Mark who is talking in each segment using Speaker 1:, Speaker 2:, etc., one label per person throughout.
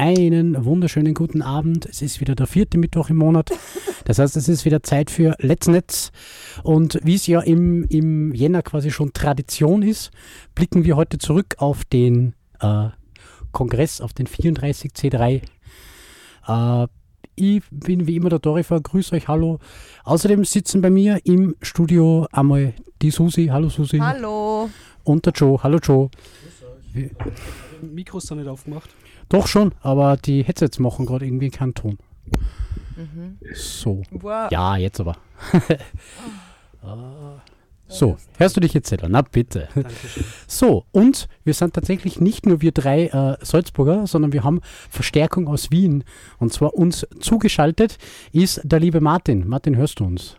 Speaker 1: einen wunderschönen guten Abend. Es ist wieder der vierte Mittwoch im Monat. Das heißt, es ist wieder Zeit für Let's Netz. Und wie es ja im, im Jänner quasi schon Tradition ist, blicken wir heute zurück auf den äh, Kongress, auf den 34C3. Äh, ich bin wie immer der Dorifer, grüße euch, hallo. Außerdem sitzen bei mir im Studio einmal die Susi, hallo Susi.
Speaker 2: Hallo.
Speaker 1: Und der Joe, hallo Joe.
Speaker 3: Mikros sind nicht aufgemacht.
Speaker 1: Doch schon, aber die Headsets machen gerade irgendwie keinen Ton. So.
Speaker 2: Wow.
Speaker 1: Ja, jetzt aber. Ah. so, hörst du dich jetzt selber? Na bitte.
Speaker 3: Dankeschön.
Speaker 1: So, und wir sind tatsächlich nicht nur wir drei äh, Salzburger, sondern wir haben Verstärkung aus Wien. Und zwar uns zugeschaltet ist der liebe Martin. Martin, hörst du uns?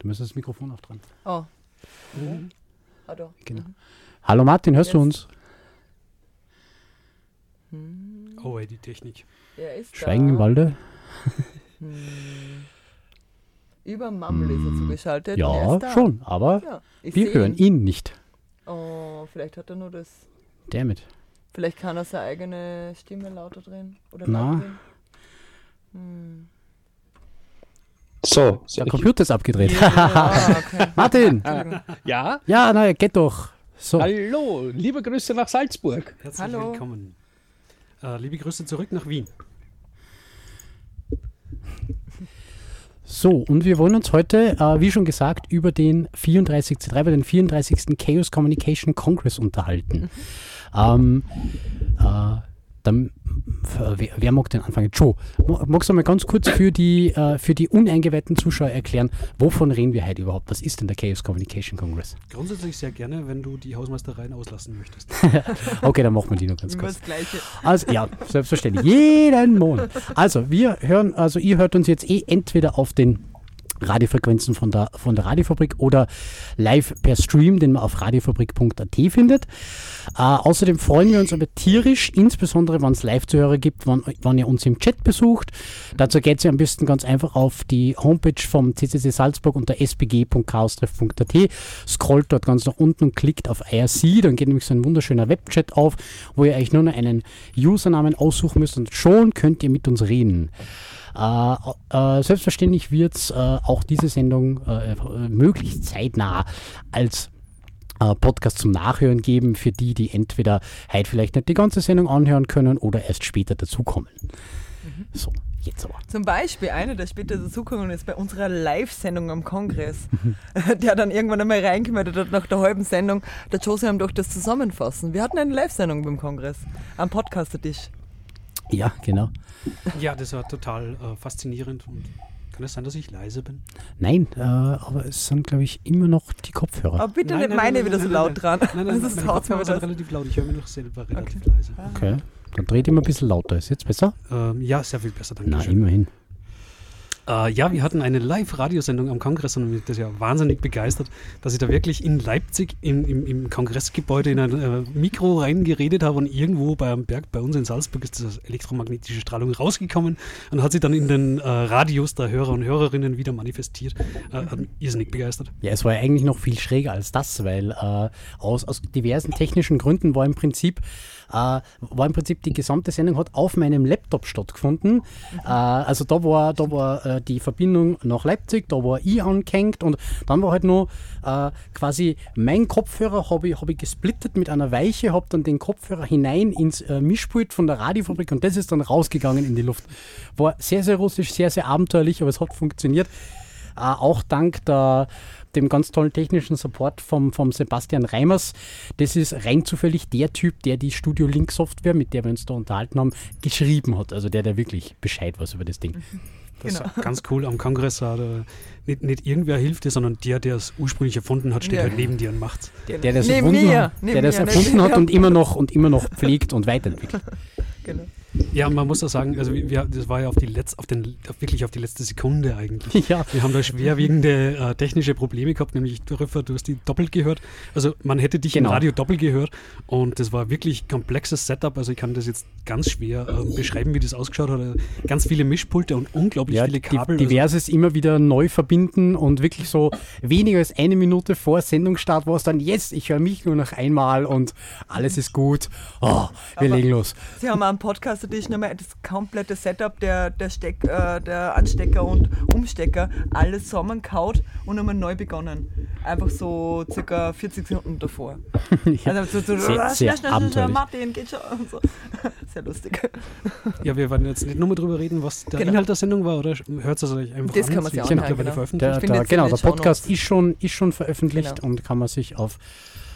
Speaker 1: Du müsstest das Mikrofon auch dran.
Speaker 2: Oh. Ah, da.
Speaker 1: Genau. Hallo Martin, hörst du
Speaker 2: Jetzt.
Speaker 1: Uns?
Speaker 3: Oh, ey, die Technik.
Speaker 2: Er ist
Speaker 1: Schweigen im. Walde?
Speaker 2: Über Mammel ist er zugeschaltet. und er
Speaker 1: Ja,
Speaker 2: ist da.
Speaker 1: schon, aber
Speaker 2: Ja,
Speaker 1: wir hören ihn nicht.
Speaker 2: Oh, vielleicht hat er nur das.
Speaker 1: Damit.
Speaker 2: Vielleicht kann er seine eigene Stimme lauter drehen. Oder
Speaker 1: Na.
Speaker 2: Hm.
Speaker 4: So,
Speaker 1: Der Computer ist abgedreht.
Speaker 2: Ah, okay.
Speaker 1: Martin!
Speaker 4: ja,
Speaker 1: Ja, na, geht doch. So.
Speaker 4: hallo, liebe Grüße nach Salzburg.
Speaker 3: Herzlich
Speaker 2: Hallo.
Speaker 3: willkommen. Äh, liebe Grüße zurück nach Wien.
Speaker 1: So, und wir wollen uns heute, äh, wie schon gesagt, über den 34C3, über den 34. Chaos Communication Congress unterhalten. Ähm, äh, dann, wer, wer mag den anfangen? Joe, magst du mal ganz kurz für die, äh, für die uneingeweihten Zuschauer erklären, wovon reden wir heute überhaupt? Was ist denn der Chaos Communication Congress?
Speaker 3: Grundsätzlich sehr gerne, wenn du die Hausmeistereien auslassen möchtest.
Speaker 1: Okay, dann machen wir die noch ganz kurz.
Speaker 2: das Gleiche.
Speaker 1: Also, ja, selbstverständlich. Jeden Monat. Also, wir hören, also ihr hört uns jetzt eh entweder auf den Radiofrequenzen von der, von der Radiofabrik oder live per Stream, den man auf radiofabrik.at findet. Äh, außerdem freuen wir uns aber tierisch, insbesondere wenn es Live-Zuhörer gibt, wenn, wenn ihr uns im Chat besucht. Dazu geht ihr am besten ganz einfach auf die Homepage vom CCC Salzburg unter sbg.chaostreff.at, scrollt dort ganz nach unten und klickt auf IRC, dann geht nämlich so ein wunderschöner Webchat auf, wo ihr euch nur noch einen Usernamen aussuchen müsst und schon könnt ihr mit uns reden. Äh, äh, selbstverständlich wird es äh, auch diese Sendung äh, möglichst zeitnah als äh, Podcast zum Nachhören geben für die, die entweder heute vielleicht nicht die ganze Sendung anhören können oder erst später dazukommen. So, jetzt aber.
Speaker 2: Zum Beispiel einer, der später dazugekommen ist bei unserer Live-Sendung am Kongress, der dann irgendwann einmal reingemeldet hat nach der halben Sendung, der Josie haben doch das zusammenfassen. Wir hatten eine Live-Sendung beim Kongress, am Podcaster-Tisch.
Speaker 1: Ja, genau.
Speaker 3: ja, das war total äh, faszinierend. Und kann es sein, dass ich leise bin?
Speaker 1: Nein, äh, aber es sind, glaube ich, immer noch die Kopfhörer.
Speaker 2: Aber bitte
Speaker 3: Nein,
Speaker 2: nicht
Speaker 3: nein,
Speaker 2: meine
Speaker 3: nein,
Speaker 2: wieder
Speaker 3: nein,
Speaker 2: so
Speaker 3: nein,
Speaker 2: laut
Speaker 3: nein.
Speaker 2: dran.
Speaker 3: Nein, nein,
Speaker 2: das ist
Speaker 3: Kopfhörer sind relativ laut. Ich höre mich noch selber relativ leise.
Speaker 1: Okay, dann dreht immer ein bisschen lauter. Ist jetzt besser?
Speaker 3: Ähm, ja, sehr viel besser, danke
Speaker 1: Na,
Speaker 3: schön.
Speaker 1: immerhin.
Speaker 3: Äh, ja, wir hatten eine Live-Radiosendung am Kongress und mich das ja wahnsinnig begeistert, dass ich da wirklich in Leipzig im, im, im Kongressgebäude in ein äh, Mikro reingeredet habe und irgendwo bei einem Berg bei uns in Salzburg ist diese elektromagnetische Strahlung rausgekommen und hat sich dann in den äh, Radios der Hörer und Hörerinnen wieder manifestiert. Äh, hat mich irrsinnig begeistert.
Speaker 1: Ja, es war ja eigentlich noch viel schräger als das, weil äh, aus, aus diversen technischen Gründen war im Prinzip war im Prinzip die gesamte Sendung hat auf meinem Laptop stattgefunden. Äh, also da war da war äh, die Verbindung nach Leipzig, da war ich angehängt und dann war halt nur äh, quasi mein Kopfhörer habe ich, hab ich gesplittet mit einer Weiche, habe dann den Kopfhörer hinein ins äh, Mischpult von der Radiofabrik und das ist dann rausgegangen in die Luft. War sehr, sehr russisch, sehr, sehr abenteuerlich, aber es hat funktioniert. auch dank der, dem ganz tollen technischen Support vom, vom Sebastian Reimers. Das ist rein zufällig der Typ, der die Studio Link Software, mit der wir uns da unterhalten haben, geschrieben hat. Also der, der wirklich Bescheid weiß über das Ding.
Speaker 3: Das
Speaker 2: Genau.
Speaker 3: ist ganz cool am Kongress. Da, da, nicht, nicht irgendwer hilft dir, sondern der, der es ursprünglich erfunden hat, steht
Speaker 2: Ja.
Speaker 3: halt neben dir und macht's.
Speaker 1: Der das
Speaker 2: Neben
Speaker 1: erfunden,
Speaker 2: mir,
Speaker 1: hat, der das erfunden hat und immer noch und immer noch pflegt und weiterentwickelt.
Speaker 2: Genau.
Speaker 3: Ja, man muss auch sagen, also wir, das war ja auf die Letz, auf den, auf wirklich auf die letzte Sekunde eigentlich.
Speaker 1: Ja.
Speaker 3: Wir haben da schwerwiegende äh, technische Probleme gehabt, nämlich du, Rüffer, du hast die doppelt gehört. Also man hätte dich
Speaker 1: Genau.
Speaker 3: im Radio doppelt gehört und das war wirklich komplexes Setup. Also ich kann das jetzt ganz schwer ähm, beschreiben, wie das ausgeschaut hat. Also Ganz viele Mischpulte und unglaublich
Speaker 1: Ja,
Speaker 3: viele Kabel. Also
Speaker 1: diverses immer wieder neu verbinden und wirklich so weniger als eine Minute vor Sendungsstart war es dann, jetzt, ich höre mich nur noch einmal und alles ist gut. Oh, wir
Speaker 2: Aber-
Speaker 1: legen los.
Speaker 2: Sie haben am Podcast Edition einmal das komplette Setup der, der, Steck, äh, der Anstecker und Umstecker alles zusammengehaut und einmal neu begonnen. Einfach so circa 40 Sekunden davor. Also so, so
Speaker 1: Sehr-
Speaker 2: schnell,
Speaker 1: sehr
Speaker 2: schnell, schnell, schnell,
Speaker 1: abenteuerlich.
Speaker 2: Martin, geht schon. Und so. Sehr lustig.
Speaker 3: ja, wir werden jetzt nicht nur mal drüber reden, was der
Speaker 2: Genau.
Speaker 3: Inhalt der Sendung war, oder hört es euch einfach
Speaker 2: Das
Speaker 3: an?
Speaker 2: kann man sich auch anhören, genau.
Speaker 3: veröffentlicht.
Speaker 1: Der, der, genau, der. Podcast ist schon, ist schon veröffentlicht
Speaker 2: Genau.
Speaker 1: und kann man sich auf,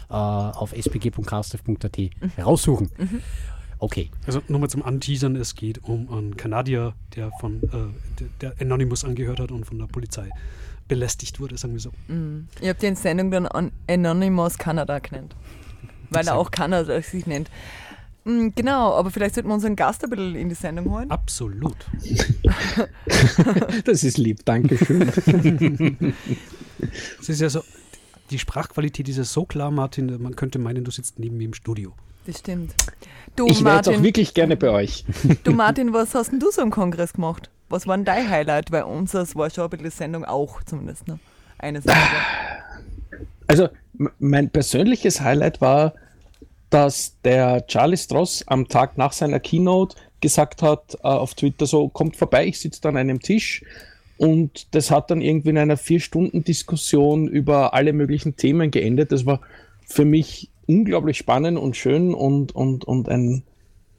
Speaker 1: äh, auf spg.castef.at
Speaker 2: Mhm.
Speaker 1: raussuchen. Okay.
Speaker 3: Also nur mal zum Anteasern, es geht um einen Kanadier, der von äh, der, Anonymous angehört hat und von der Polizei belästigt wurde, sagen wir so.
Speaker 2: Ich habe die Sendung dann An Anonymous Kanada genannt. Weil er auch Kanada sich nennt. Mm, Genau, aber vielleicht sollten wir unseren Gast ein bisschen in die Sendung holen.
Speaker 3: Absolut.
Speaker 4: Das ist lieb, danke schön.
Speaker 3: Es ist ja so, die Sprachqualität ist ja so klar, Martin, man könnte meinen, du sitzt neben mir im Studio.
Speaker 2: Das stimmt. Du,
Speaker 4: Ich wäre jetzt auch wirklich gerne bei euch.
Speaker 2: du Martin, was hast denn du so im Kongress gemacht? Was war denn dein Highlight? Weil unseres war schon ein bisschen Sendung auch zumindest. Ne? Eine Sendung.
Speaker 4: Also mein persönliches Highlight war, dass der Charlie Stross am Tag nach seiner Keynote gesagt hat äh, auf Twitter so, kommt vorbei, ich sitze da an einem Tisch. Und das hat dann irgendwie in einer Vier-Stunden-Diskussion über alle möglichen Themen geendet. Das war für mich unglaublich spannend und schön und, und, und ein,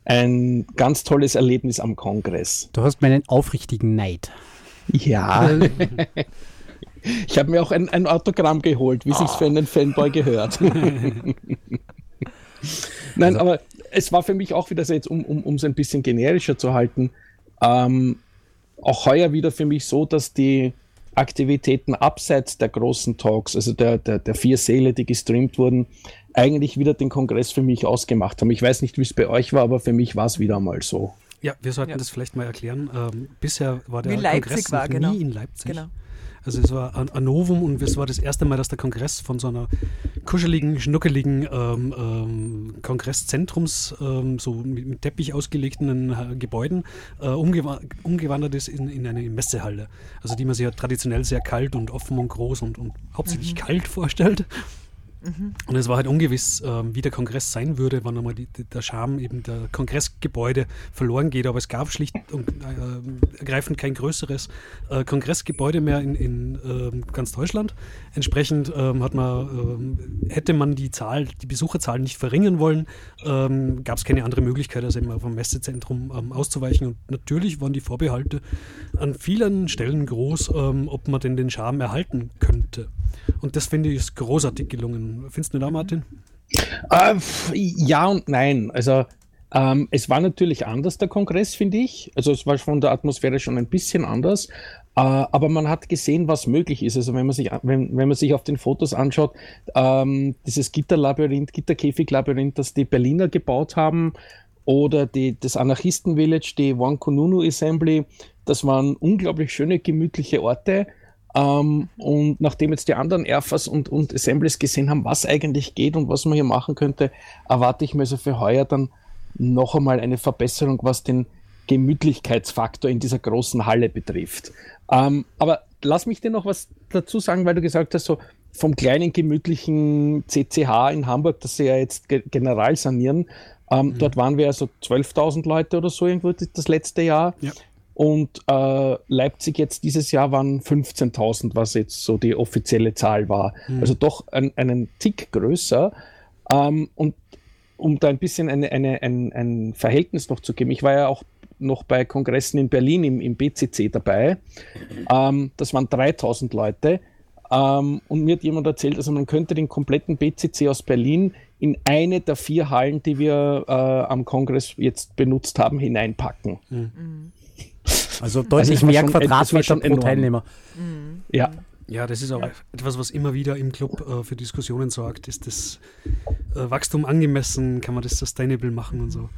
Speaker 4: ein ganz tolles Erlebnis am Kongress.
Speaker 1: Du hast meinen aufrichtigen Neid.
Speaker 4: Ja. ich habe mir auch ein, ein Autogramm geholt, wie sich's für einen Fanboy gehört. Nein, aber es war für mich auch wieder so jetzt, um um um es ein bisschen generischer zu halten, ähm, auch heuer wieder für mich so, dass die Aktivitäten abseits der großen Talks, also der, der, der vier Säle, die gestreamt wurden, eigentlich wieder den Kongress für mich ausgemacht haben. Ich weiß nicht, wie es bei euch war, aber für mich war es wieder mal so.
Speaker 3: Ja, wir sollten
Speaker 2: Ja.
Speaker 3: das vielleicht mal erklären. Ähm, bisher war der Kongress
Speaker 2: war,
Speaker 3: noch
Speaker 2: genau.
Speaker 3: nie in Leipzig.
Speaker 2: Genau.
Speaker 3: Also es war ein, ein Novum und es war das erste Mal, dass der Kongress von so einer kuscheligen, schnuckeligen ähm, ähm, Kongresszentrums, ähm, so mit, mit Teppich ausgelegten äh, Gebäuden, äh, umgewa umgewandert ist in, in eine Messehalle. Also die man sich ja traditionell sehr kalt und offen und groß und, und hauptsächlich
Speaker 2: Mhm.
Speaker 3: kalt vorstellt. Und es war halt ungewiss, ähm, wie der Kongress sein würde, wann einmal die, die, der Charme eben der Kongressgebäude verloren geht. Aber es gab schlicht und äh, ergreifend kein größeres äh, Kongressgebäude mehr in, in ähm, ganz Deutschland. Entsprechend ähm, hat man, ähm, hätte man die Zahl, die Besucherzahl nicht verringern wollen, ähm, gab es keine andere Möglichkeit, als eben auf ein Messezentrum ähm, auszuweichen. Und natürlich waren die Vorbehalte an vielen Stellen groß, ähm, ob man denn den Charme erhalten könnte. Und das finde ich ist großartig gelungen. Findest du da, Martin?
Speaker 4: Äh, ja und nein. Also ähm, es war natürlich anders, der Kongress, finde ich. Also es war von der Atmosphäre schon ein bisschen anders. Äh, aber man hat gesehen, was möglich ist. Also wenn man sich, wenn, wenn man sich auf den Fotos anschaut, ähm, dieses Gitterlabyrinth, Gitterkäfiglabyrinth, das die Berliner gebaut haben, oder die, das Anarchisten-Village, die One Kununu Assembly, das waren unglaublich schöne, gemütliche Orte. Ähm, und nachdem jetzt die anderen Airfas und, und Assemblies gesehen haben, was eigentlich geht und was man hier machen könnte, erwarte ich mir also für heuer dann noch einmal eine Verbesserung, was den Gemütlichkeitsfaktor in dieser großen Halle betrifft. Ähm, aber lass mich dir noch was dazu sagen, weil du gesagt hast, so vom kleinen gemütlichen CCH in Hamburg, das sie ja jetzt ge general sanieren, ähm, dort waren wir also 12.000 Leute oder so irgendwo das letzte Jahr.
Speaker 3: Ja.
Speaker 4: Und äh, Leipzig jetzt dieses Jahr waren 15.000, was jetzt so die offizielle Zahl war. Also doch ein, einen Tick größer. Ähm, und um da ein bisschen eine, eine, ein, ein Verhältnis noch zu geben, ich war ja auch noch bei Kongressen in Berlin im, im BCC dabei. Ähm, das waren 3000 Leute. Ähm, und mir hat jemand erzählt, also man könnte den kompletten BCC aus Berlin in eine der vier Hallen, die wir äh, am Kongress jetzt benutzt haben, hineinpacken.
Speaker 1: Mhm. Also deutlich also mehr schon, Quadratmeter pro Teilnehmer.
Speaker 4: Mhm. Ja.
Speaker 3: Ja, das ist auch ja. etwas, was immer wieder im Club äh, für Diskussionen sorgt. Ist das äh, Wachstum angemessen? Kann man das sustainable machen und so?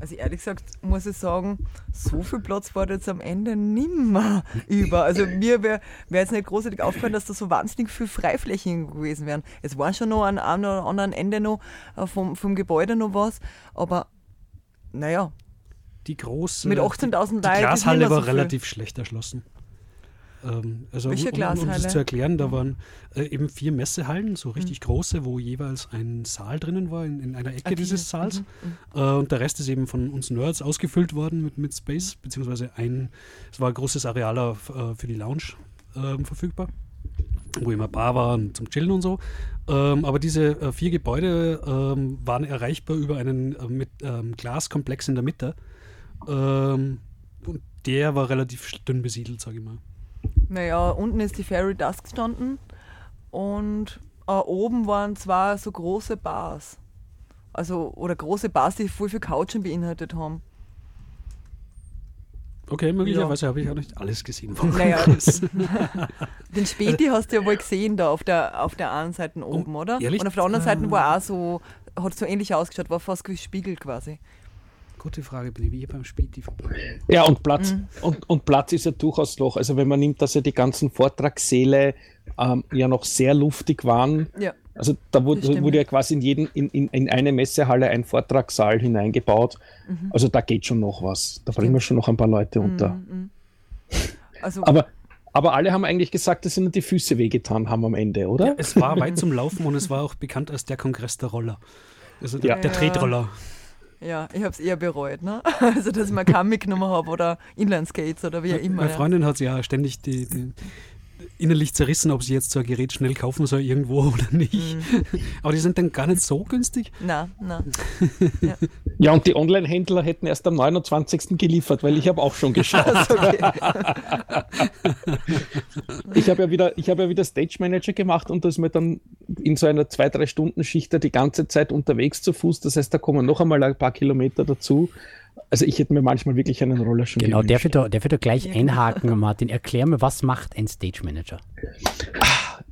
Speaker 2: Also ehrlich gesagt muss ich sagen, so viel Platz war jetzt am Ende nimmer über. Also mir wäre wär jetzt nicht großartig aufgefallen, dass da so wahnsinnig viel Freiflächen gewesen wären. Es war schon noch an einem oder anderen Ende noch äh, vom, vom Gebäude noch was, aber naja.
Speaker 3: Die große.
Speaker 2: Mit 18.000 Leuten. Die
Speaker 3: Glashalle war so relativ schlecht erschlossen. Ähm, also um, um, um, das zu erklären, da waren äh, eben vier Messehallen, so richtig mhm. große, wo jeweils ein Saal drinnen war, in, in einer Ecke okay. dieses Saals. Mhm. Mhm. Äh, und der Rest ist eben von uns Nerds ausgefüllt worden mit, mit Space, beziehungsweise ein, es war ein großes Areal äh, für die Lounge ähm, verfügbar, wo immer Bar war und zum Chillen und so. Ähm, aber diese äh, vier Gebäude ähm, waren erreichbar über einen äh, mit, ähm, Glaskomplex in der Mitte. Ähm, und der war relativ dünn besiedelt, sage ich mal.
Speaker 2: Naja, unten ist die Fairy Dusk gestanden und äh, oben waren zwei so große Bars. Also, oder große Bars, die voll viel Couchen beinhaltet haben.
Speaker 3: Okay, möglicherweise ja. habe ich auch nicht alles gesehen.
Speaker 2: Naja, den Späti hast du ja wohl gesehen da auf der, auf der einen Seite oben, oh, oder? Ehrlich? Und auf der anderen Seite war auch so, hat so ähnlich ausgeschaut, war fast wie Spiegel quasi.
Speaker 3: Gute Frage, bin ich hier beim Späti
Speaker 4: Ja, und Platz, mhm. und, und Platz ist ja durchaus noch. Also wenn man nimmt, dass ja die ganzen Vortragssäle ähm, ja noch sehr luftig waren.
Speaker 2: Ja.
Speaker 4: Also da wurde, wurde ja quasi in, jeden, in, in, in eine Messehalle ein Vortragssaal hineingebaut. Mhm. Also da geht schon noch was. Da bringen wir schon noch ein paar Leute unter. Mhm. mhm. Also, aber, aber alle haben eigentlich gesagt, dass ihnen die Füße wehgetan haben am Ende, oder? Ja,
Speaker 3: es war weit zum Laufen und es war auch bekannt als der Kongress der Roller. Also der, ja. der Tretroller.
Speaker 2: Ja, ich habe es eher bereut, ne? Also, dass ich mal keinen mitgenommen habe oder Inlineskates oder wie auch immer.
Speaker 3: Meine Freundin hat ja ständig die, die, innerlich zerrissen, ob sie jetzt so ein Gerät schnell kaufen soll irgendwo oder nicht. Mhm. Aber die sind dann gar nicht so günstig.
Speaker 2: Na, na.
Speaker 4: Ja. ja, und die Online-Händler hätten erst am 29. geliefert, weil ich habe auch schon geschaut. ich habe ja wieder, ich habe ja wieder Stage Manager gemacht und da ist mir dann in so einer zwei, drei Stunden Schicht die ganze Zeit unterwegs zu Fuß. Das heißt, da kommen noch einmal ein paar Kilometer dazu. Also ich hätte mir manchmal wirklich einen Roller schon
Speaker 1: Genau, der wird, da, der wird da gleich einhaken, Martin. Erklär mir, was macht ein Stage Manager?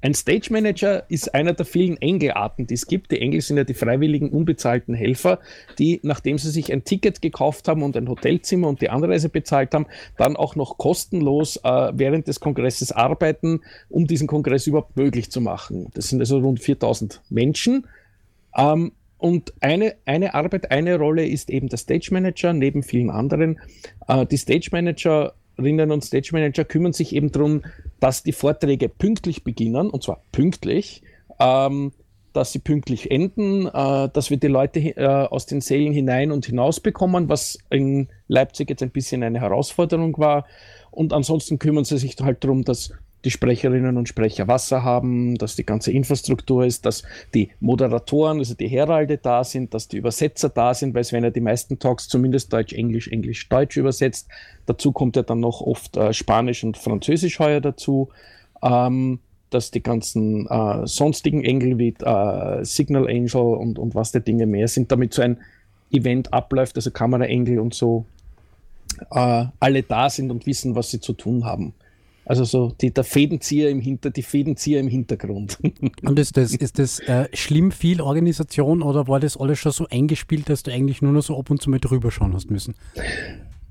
Speaker 4: Ein Stage Manager ist einer der vielen Engelarten, die es gibt. Die Engel sind ja die freiwilligen, unbezahlten Helfer, die, nachdem sie sich ein Ticket gekauft haben und ein Hotelzimmer und die Anreise bezahlt haben, dann auch noch kostenlos äh, während des Kongresses arbeiten, um diesen Kongress überhaupt möglich zu machen. Das sind also rund 4000 Menschen. Ähm, und eine, eine Arbeit, eine Rolle ist eben der Stage Manager, neben vielen anderen. Äh, die Stage Managerinnen und Stage Manager kümmern sich eben darum, dass die Vorträge pünktlich beginnen, und zwar pünktlich, ähm, dass sie pünktlich enden, äh, dass wir die Leute äh, aus den Sälen hinein und hinaus bekommen, was in Leipzig jetzt ein bisschen eine Herausforderung war. Und ansonsten kümmern sie sich halt darum, dass die Sprecherinnen und Sprecher Wasser haben, dass die ganze Infrastruktur ist, dass die Moderatoren, also die Heralde da sind, dass die Übersetzer da sind, weil es werden ja die meisten Talks zumindest Deutsch, Englisch, Englisch, Deutsch übersetzt. Dazu kommt ja dann noch oft äh, Spanisch und Französisch heuer dazu. Ähm, dass die ganzen äh, sonstigen Engel wie äh, Signal Angel und, und was der Dinge mehr sind, damit so ein Event abläuft, also Kameraengel und so, äh, alle da sind und wissen, was sie zu tun haben. Also so die, der Fädenzieher im Hinter, die Fädenzieher im Hintergrund.
Speaker 1: Und ist das, ist das äh, schlimm viel Organisation oder war das alles schon so eingespielt, dass du eigentlich nur noch so ab und zu mal drüber schauen hast müssen?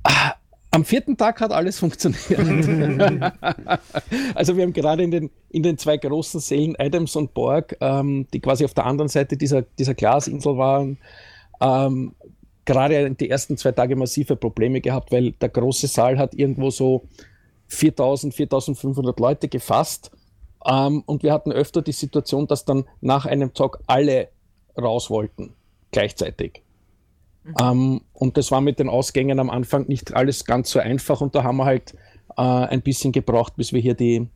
Speaker 4: Ah, am vierten Tag hat alles funktioniert. also wir haben gerade in den, in den zwei großen Sälen Adams und Borg, ähm, die quasi auf der anderen Seite dieser, dieser Glasinsel waren, ähm, gerade die ersten zwei Tage massive Probleme gehabt, weil der große Saal hat irgendwo so 4000, 4500 Leute gefasst. Ähm, und wir hatten öfter die Situation, dass dann nach einem Talk alle raus wollten, gleichzeitig. Mhm. Ähm, und das war mit den Ausgängen am Anfang nicht alles ganz so einfach und da haben wir halt äh, ein bisschen gebraucht, bis wir hier die,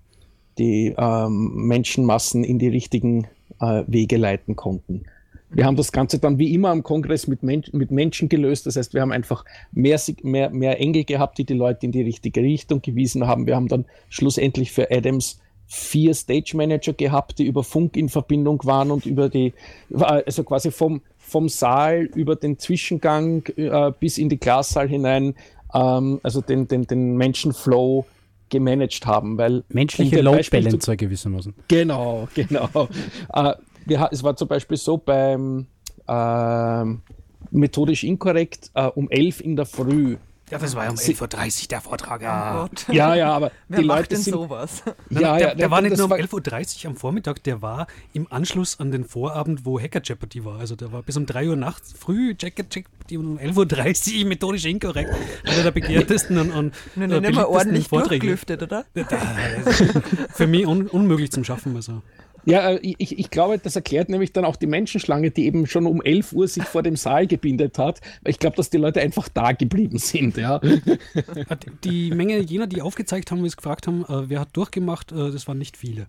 Speaker 4: die ähm, Menschenmassen in die richtigen äh, Wege leiten konnten. Wir haben das Ganze dann wie immer am Kongress mit, Men mit Menschen gelöst. Das heißt, wir haben einfach mehr, mehr, mehr Engel gehabt, die die Leute in die richtige Richtung gewiesen haben. Wir haben dann schlussendlich für Adams vier Stage Manager gehabt, die über Funk in Verbindung waren und über die, also quasi vom, vom Saal über den Zwischengang äh, bis in die Glassaal hinein, ähm, also den, den, den Menschenflow gemanagt haben. Weil
Speaker 1: Menschliche Load Balancer gewissermaßen.
Speaker 4: Genau, genau. äh, wir, es war zum Beispiel so beim äh, methodisch inkorrekt äh, um 11 in der Früh.
Speaker 3: Ja, das war ja um 11.30 Uhr der Vortrag. Ja,
Speaker 2: Oh
Speaker 4: ja, ja, aber
Speaker 2: Wer
Speaker 4: die
Speaker 2: macht
Speaker 4: Leute
Speaker 2: denn
Speaker 4: sind,
Speaker 2: sowas?
Speaker 4: ja,
Speaker 3: der,
Speaker 4: ja,
Speaker 3: der war nicht nur um
Speaker 4: war-
Speaker 3: 11.30 Uhr am Vormittag, der war im Anschluss an den Vorabend, wo Hacker Jeopardy war. Also der war bis um 3 Uhr nachts früh Hacker Jeopardy und um 11.30 Uhr methodisch inkorrekt. Einer der begehrtesten und, und
Speaker 2: Nun,
Speaker 3: äh,
Speaker 2: nicht mal
Speaker 3: beliebtesten
Speaker 2: ordentlich
Speaker 3: Vorträge.
Speaker 2: oder?
Speaker 3: Für mich un unmöglich zum Schaffen. Also.
Speaker 4: Ja, äh, ich, ich glaube, das erklärt nämlich dann auch die Menschenschlange, die eben schon um 11 Uhr sich vor dem Saal gebindet hat. Weil ich glaube, dass die Leute einfach da geblieben sind. Ja.
Speaker 3: Hat Die Menge jener, die aufgezeigt haben, wie es gefragt haben, äh, wer hat durchgemacht, äh, das waren nicht viele.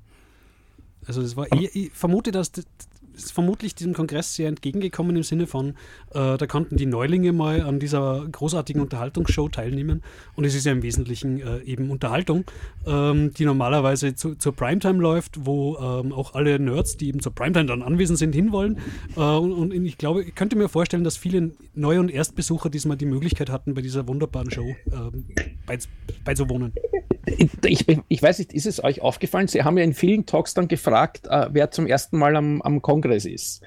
Speaker 3: Also das war ich vermute, dass das ist vermutlich diesem Kongress sehr entgegengekommen im Sinne von, äh, da konnten die Neulinge mal an dieser großartigen Unterhaltungsshow teilnehmen und es ist ja im Wesentlichen äh, eben Unterhaltung, ähm, die normalerweise zu, zur Primetime läuft, wo ähm, auch alle Nerds, die eben zur Primetime dann anwesend sind, hinwollen. Äh, und, und ich glaube, ich könnte mir vorstellen, dass viele Neu- und Erstbesucher diesmal die Möglichkeit hatten, bei dieser wunderbaren Show ähm, bei, beizuwohnen.
Speaker 4: Ich, ich weiß nicht, ist es euch aufgefallen? Sie haben ja in vielen Talks dann gefragt, äh, wer zum ersten Mal am, am Kongress ist.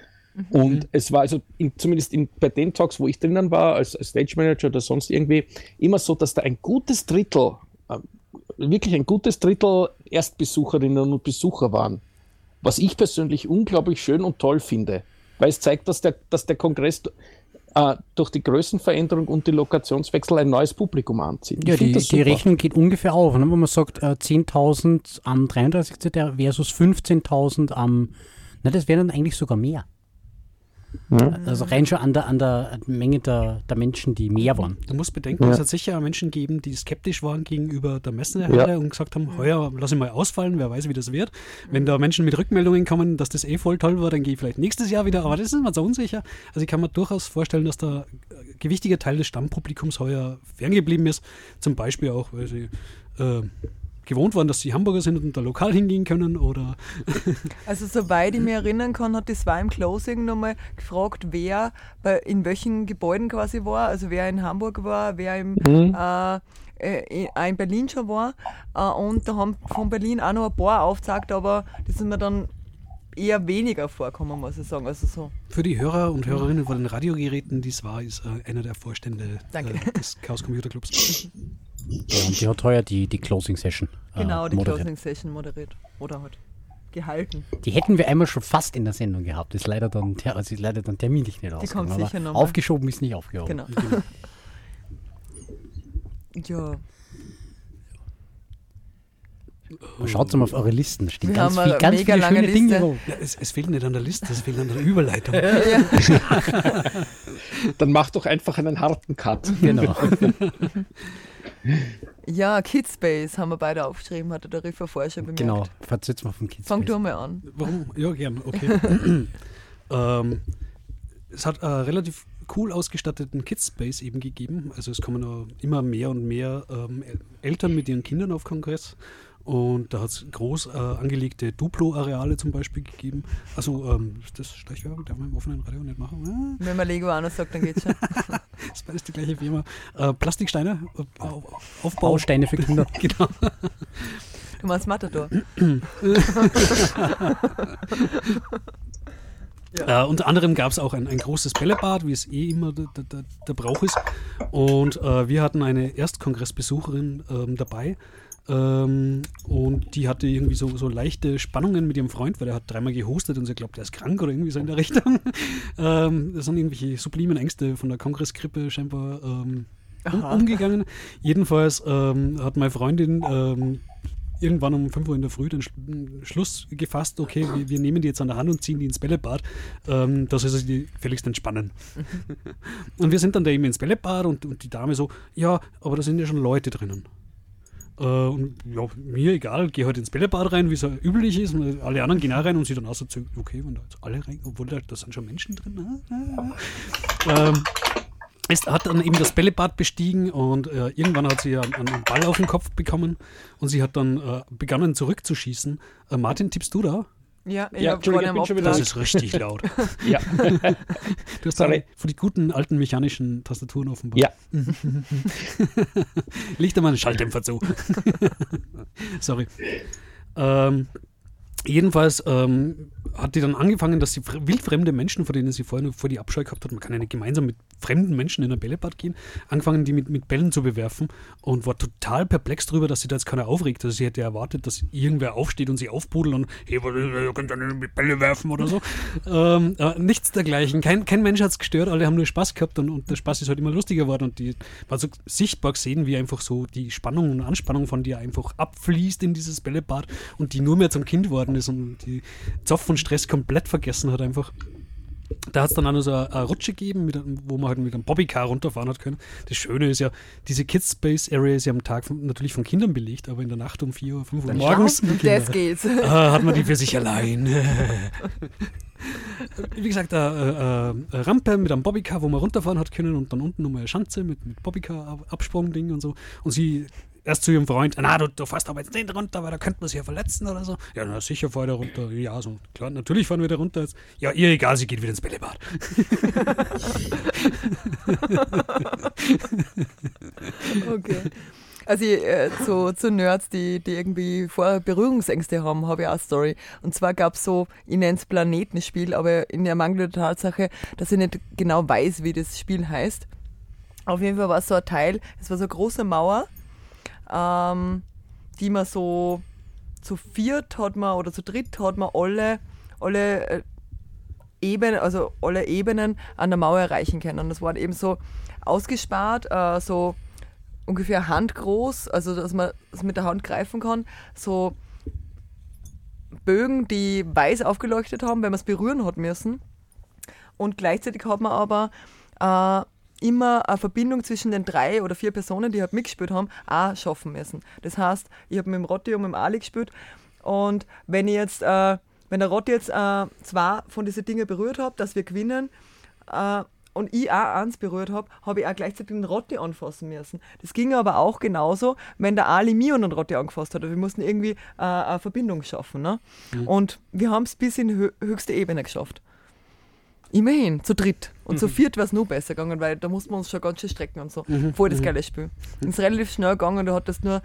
Speaker 4: Und es war also in, zumindest in, bei den Talks, wo ich drinnen war, als, als Stage Manager oder sonst irgendwie, immer so, dass da ein gutes Drittel, äh, wirklich ein gutes Drittel Erstbesucherinnen und Besucher waren. Was ich persönlich unglaublich schön und toll finde, weil es zeigt, dass der, dass der Kongress äh, durch die Größenveränderung und die Lokationswechsel ein neues Publikum anzieht. Ich
Speaker 1: Ja, die, die. Rechnung geht ungefähr auf. Ne? Wenn man sagt, äh, 10.000 am 33. der versus 15.000 am, na, das wären dann eigentlich sogar mehr. Also rein schon an der, an der Menge der, der Menschen, die mehr waren.
Speaker 3: Du musst bedenken, es hat sicher Menschen gegeben, die skeptisch waren gegenüber der Messehalle
Speaker 4: Ja.
Speaker 3: und gesagt haben, heuer lass ich mal ausfallen, wer weiß, wie das wird. Wenn da Menschen mit Rückmeldungen kommen, dass das eh voll toll war, dann gehe ich vielleicht nächstes Jahr wieder, aber das ist mir so unsicher. Also ich kann mir durchaus vorstellen, dass da ein gewichtiger Teil des Stammpublikums heuer ferngeblieben ist. Zum Beispiel auch, weil sie äh, gewohnt waren, dass sie Hamburger sind und da lokal hingehen können oder
Speaker 2: Also soweit ich mich erinnern kann, hat die zwei im Closing nochmal gefragt, wer bei, in welchen Gebäuden quasi war, also wer in Hamburg war, wer im, äh, äh, auch in Berlin schon war. Äh, und da haben von Berlin auch noch ein paar aufgezeigt, aber das sind mir dann eher weniger vorkommen, muss ich sagen. Also so.
Speaker 3: für die Hörer und Hörerinnen von den Radiogeräten, dies war, ist äh, einer der Vorstände
Speaker 2: Danke.
Speaker 3: äh, des Chaos Computer Clubs.
Speaker 1: Ja, und die hat heuer die, die Closing Session. äh,
Speaker 2: Genau, die
Speaker 1: moderiert.
Speaker 2: Closing Session moderiert. Oder halt gehalten.
Speaker 1: Die hätten wir einmal schon fast in der Sendung gehabt. Ist leider dann, ter- also ist leider dann terminlich nicht ausgegangen.
Speaker 2: kommt
Speaker 1: aber
Speaker 2: sicher noch mal.
Speaker 1: Aufgeschoben ist nicht aufgehoben.
Speaker 2: Genau. ja.
Speaker 1: Schaut mal auf eure Listen. Stehen
Speaker 2: Wir
Speaker 1: ganz,
Speaker 2: haben
Speaker 1: viel,
Speaker 2: eine
Speaker 1: ganz
Speaker 2: mega
Speaker 1: viele
Speaker 2: lange
Speaker 1: schöne Dinge
Speaker 2: Liste.
Speaker 1: drauf.
Speaker 3: Ja, es, es fehlt nicht an der Liste, es fehlt an der Überleitung.
Speaker 4: Dann mach doch einfach einen harten Cut.
Speaker 1: Genau.
Speaker 2: Ja, Kidspace haben wir beide aufgeschrieben, hatte der Riffer vorher schon bemerkt.
Speaker 1: genau. Verzähl's mal vom Kids.
Speaker 2: Fang du mal an.
Speaker 3: Warum? Ja, gern, okay. ähm, es hat einen relativ cool ausgestatteten Kids-Space eben gegeben. Also es kommen immer mehr und mehr ähm, El- Eltern mit ihren Kindern auf Kongress. Und da hat es groß äh, angelegte Duplo-Areale zum Beispiel gegeben. Also ähm, ist das Streichwerbung darf man im offenen Radio nicht machen. Ah,
Speaker 2: Wenn man Lego anders sagt, dann geht's schon.
Speaker 3: ist beides die gleiche Firma. Äh, Plastiksteine, äh, Au- Aufbau.
Speaker 1: Bausteine für Kinder.
Speaker 3: Genau.
Speaker 2: Du meinst Matador.
Speaker 3: Äh, unter anderem gab es auch ein, ein großes Bällebad, wie es eh immer der, der, der, der Brauch ist. Und äh, wir hatten eine Erstkongressbesucherin ähm, dabei. Ähm, und die hatte irgendwie so, so leichte Spannungen mit ihrem Freund, weil er hat dreimal gehostet und sie glaubt, er ist krank oder irgendwie so in der Richtung. ähm, das sind irgendwelche sublimen Ängste von der Kongressgrippe scheinbar ähm, um, umgegangen. Jedenfalls ähm, hat meine Freundin ähm, irgendwann um 5 Uhr in der Früh den Sch- Schluss gefasst, okay, wir, wir nehmen die jetzt an der Hand und ziehen die ins Bällebad, ähm, dass sie sich die gefälligst entspannen. und wir sind dann da eben ins Bällebad und, und die Dame so, ja, aber da sind ja schon Leute drinnen. Äh, und ja, mir egal, gehe halt ins Bällebad rein, wie es ja üblich ist. Und alle anderen gehen auch rein und sie dann auch so, okay, wenn da jetzt alle rein, obwohl da, da sind schon Menschen drin. Ah, ähm, ist, hat dann eben das Bällebad bestiegen und äh, irgendwann hat sie einen, einen Ball auf den Kopf bekommen und sie hat dann äh, begonnen zurückzuschießen. Äh, Martin, tippst du da?
Speaker 2: Ja, ich
Speaker 4: Ja, Entschuldigung, ich bin schon wieder-
Speaker 3: Das ist richtig laut.
Speaker 4: Ja.
Speaker 3: Du hast
Speaker 4: Sorry.
Speaker 3: da von die guten alten mechanischen Tastaturen offenbar.
Speaker 4: Ja.
Speaker 3: Licht einmal einen Schalldämpfer zu. Sorry. Ähm, jedenfalls ähm, hat die dann angefangen, dass sie fr- wildfremde Menschen, vor denen sie vorher nur vor die Abscheu gehabt hat, man kann ja nicht gemeinsam mit fremden Menschen in ein Bällebad gehen, angefangen, die mit, mit Bällen zu bewerfen und war total perplex darüber, dass sie da jetzt keiner aufregt. Also sie hätte erwartet, dass irgendwer aufsteht und sie aufpudelt und hey, ihr könnt ja nicht mit Bälle werfen oder so. ähm, äh, nichts dergleichen. Kein, kein Mensch hat es gestört, alle haben nur Spaß gehabt und, und der Spaß ist halt immer lustiger geworden und die war so sichtbar gesehen, wie einfach so die Spannung und Anspannung von dir einfach abfließt in dieses Bällebad und die nur mehr zum Kind worden ist und die Zoff und Stress komplett vergessen hat einfach. Da hat es dann auch noch so eine, eine Rutsche gegeben, mit, wo man halt mit einem Bobbycar runterfahren hat können. Das Schöne ist ja, diese Kids Space Area ist ja am Tag von, natürlich von Kindern belegt, aber in der Nacht um 4 Uhr, 5 Uhr morgens
Speaker 2: das geht's.
Speaker 3: ah, hat man die für sich allein. Wie gesagt, eine äh, äh, Rampe mit einem Bobbycar, wo man runterfahren hat können und dann unten nochmal eine Schanze mit, mit Bobbycar-Absprung-Ding und so. Und sie erst zu ihrem Freund, na, du, du fährst aber jetzt nicht runter, weil da könnte man sich ja verletzen oder so. Ja, na sicher, fahr da runter. Ja, so, klar, natürlich fahren wir da runter jetzt. Ja, ihr egal, sie geht wieder ins Bällebad.
Speaker 2: Okay. Also äh, zu, zu Nerds, die, die irgendwie vorher Berührungsängste haben, habe ich auch eine Story. Und zwar gab es so, ich nenne es Planetenspiel, aber in der Mangel der Tatsache, dass ich nicht genau weiß, wie das Spiel heißt. Auf jeden Fall war es so ein Teil, es war so eine große Mauer, ähm, die man so zu viert hat man oder zu dritt hat man alle, alle äh, Ebenen, also alle Ebenen an der Mauer erreichen können. Und das war eben so ausgespart, äh, so ungefähr handgroß, also dass man es mit der Hand greifen kann, so Bögen, die weiß aufgeleuchtet haben, wenn man es berühren hat müssen. Und gleichzeitig hat man aber äh, immer eine Verbindung zwischen den drei oder vier Personen, die halt mitgespielt haben, auch schaffen müssen. Das heißt, ich habe mit dem Rotti und mit dem Ali gespielt und wenn ich jetzt, äh, wenn der Rotti jetzt äh, zwei von diesen Dingen berührt hat, dass wir gewinnen, äh, und ich auch eins berührt habe, habe ich auch gleichzeitig den Rotti anfassen müssen. Das ging aber auch genauso, wenn der Ali mir und den Rotti angefasst hat. Wir mussten irgendwie äh, eine Verbindung schaffen. Ne? Und wir haben es bis in hö höchste Ebene geschafft. Immerhin, zu dritt. Und zu viert wäre es noch besser gegangen, weil da mussten wir uns schon ganz schön strecken und so. Voll das geile Spiel. Es ist relativ schnell gegangen, du hattest nur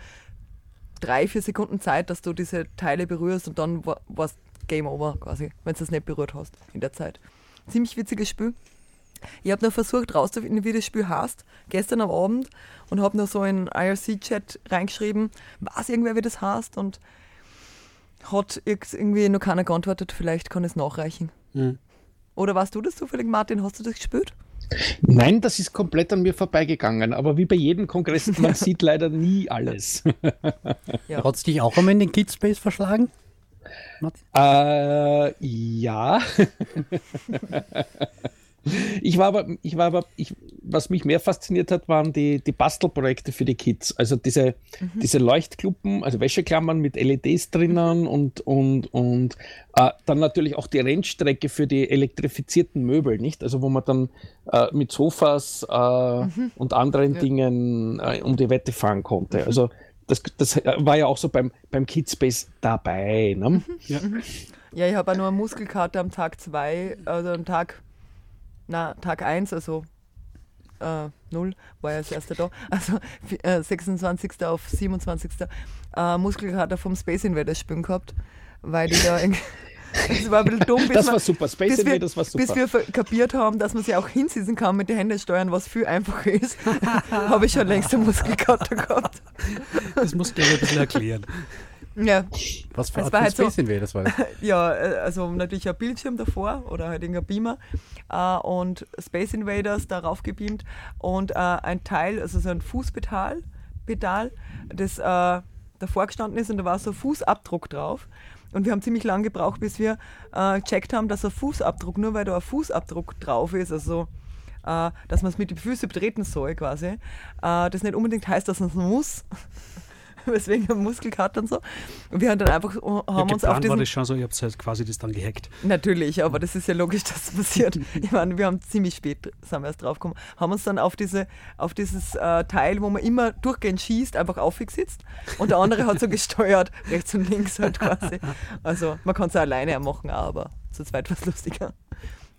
Speaker 2: drei, vier Sekunden Zeit, dass du diese Teile berührst und dann war es Game Over quasi, wenn du das nicht berührt hast in der Zeit. Ziemlich witziges Spiel. Ich habe noch versucht rauszufinden, wie das Spiel heißt, gestern am Abend und habe noch so in IRC-Chat reingeschrieben, weiß irgendwer, wie das heißt und hat irgendwie noch keiner geantwortet, vielleicht kann es nachreichen.
Speaker 3: Mhm.
Speaker 2: Oder warst du das zufällig, Martin? Hast du das gespielt?
Speaker 4: Nein, das ist komplett an mir vorbeigegangen. Aber wie bei jedem Kongress, man sieht leider nie alles.
Speaker 2: Ja.
Speaker 1: Hat es dich auch einmal in den Kidspace verschlagen?
Speaker 4: Äh, ja. ich war aber, ich war aber, ich, was mich mehr fasziniert hat, waren die, die Bastelprojekte für die Kids. Also diese, diese Leuchtkluppen, also Wäscheklammern mit LEDs drinnen und, und, und äh, dann natürlich auch die Rennstrecke für die elektrifizierten Möbel, nicht? Also wo man dann äh, mit Sofas äh, und anderen Dingen äh, um die Wette fahren konnte. Also das, das war ja auch so beim, beim Kidspace dabei. Ne?
Speaker 3: Ja.
Speaker 2: Ja, ich habe auch nur eine Muskelkarte am Tag 2, also am Tag, na, Tag 1, also äh, 0, war ja das erste da, also äh, 26. auf 27. Äh, Muskelkater vom Space Invaders spielen gehabt, weil die da irgendwie. Das war ein bisschen dumm, bis,
Speaker 4: Das
Speaker 2: wir-
Speaker 4: war super. Space
Speaker 2: bis, wir,
Speaker 4: Invaders war super.
Speaker 2: bis wir kapiert haben, dass man sich auch hinsetzen kann mit den Händen steuern, was viel einfacher ist, habe ich schon längst eine Muskelkater gehabt.
Speaker 3: Das musst du aber ein bisschen erklären.
Speaker 2: Ja,
Speaker 1: Was für von
Speaker 2: halt so-
Speaker 1: Space Invaders war das?
Speaker 2: Ja, äh, also natürlich ein Bildschirm davor oder halt irgendein Beamer äh, und Space Invaders darauf gebeamt und äh, ein Teil, also so ein Fußpedal, Pedal, das äh, davor gestanden ist und da war so ein Fußabdruck drauf. Und wir haben ziemlich lange gebraucht, bis wir äh, gecheckt haben, dass ein Fußabdruck, nur weil da ein Fußabdruck drauf ist, also äh, dass man es mit den Füßen betreten soll quasi, äh, das nicht unbedingt heißt, dass man es muss. weswegen Muskelkater und so. Und wir haben dann einfach haben
Speaker 3: ja,
Speaker 2: uns auf
Speaker 3: geplant war
Speaker 2: diesen
Speaker 3: das schon so, ihr habt halt quasi das dann gehackt.
Speaker 2: Natürlich, aber das ist ja logisch, dass das passiert. Ich meine, wir haben ziemlich spät, sind wir erst draufgekommen, haben uns dann auf, diese, auf dieses äh, Teil, wo man immer durchgehend schießt, einfach aufgesetzt und der andere hat so gesteuert, rechts und links halt quasi. Also man kann es ja alleine machen, aber zu zweit war es lustiger.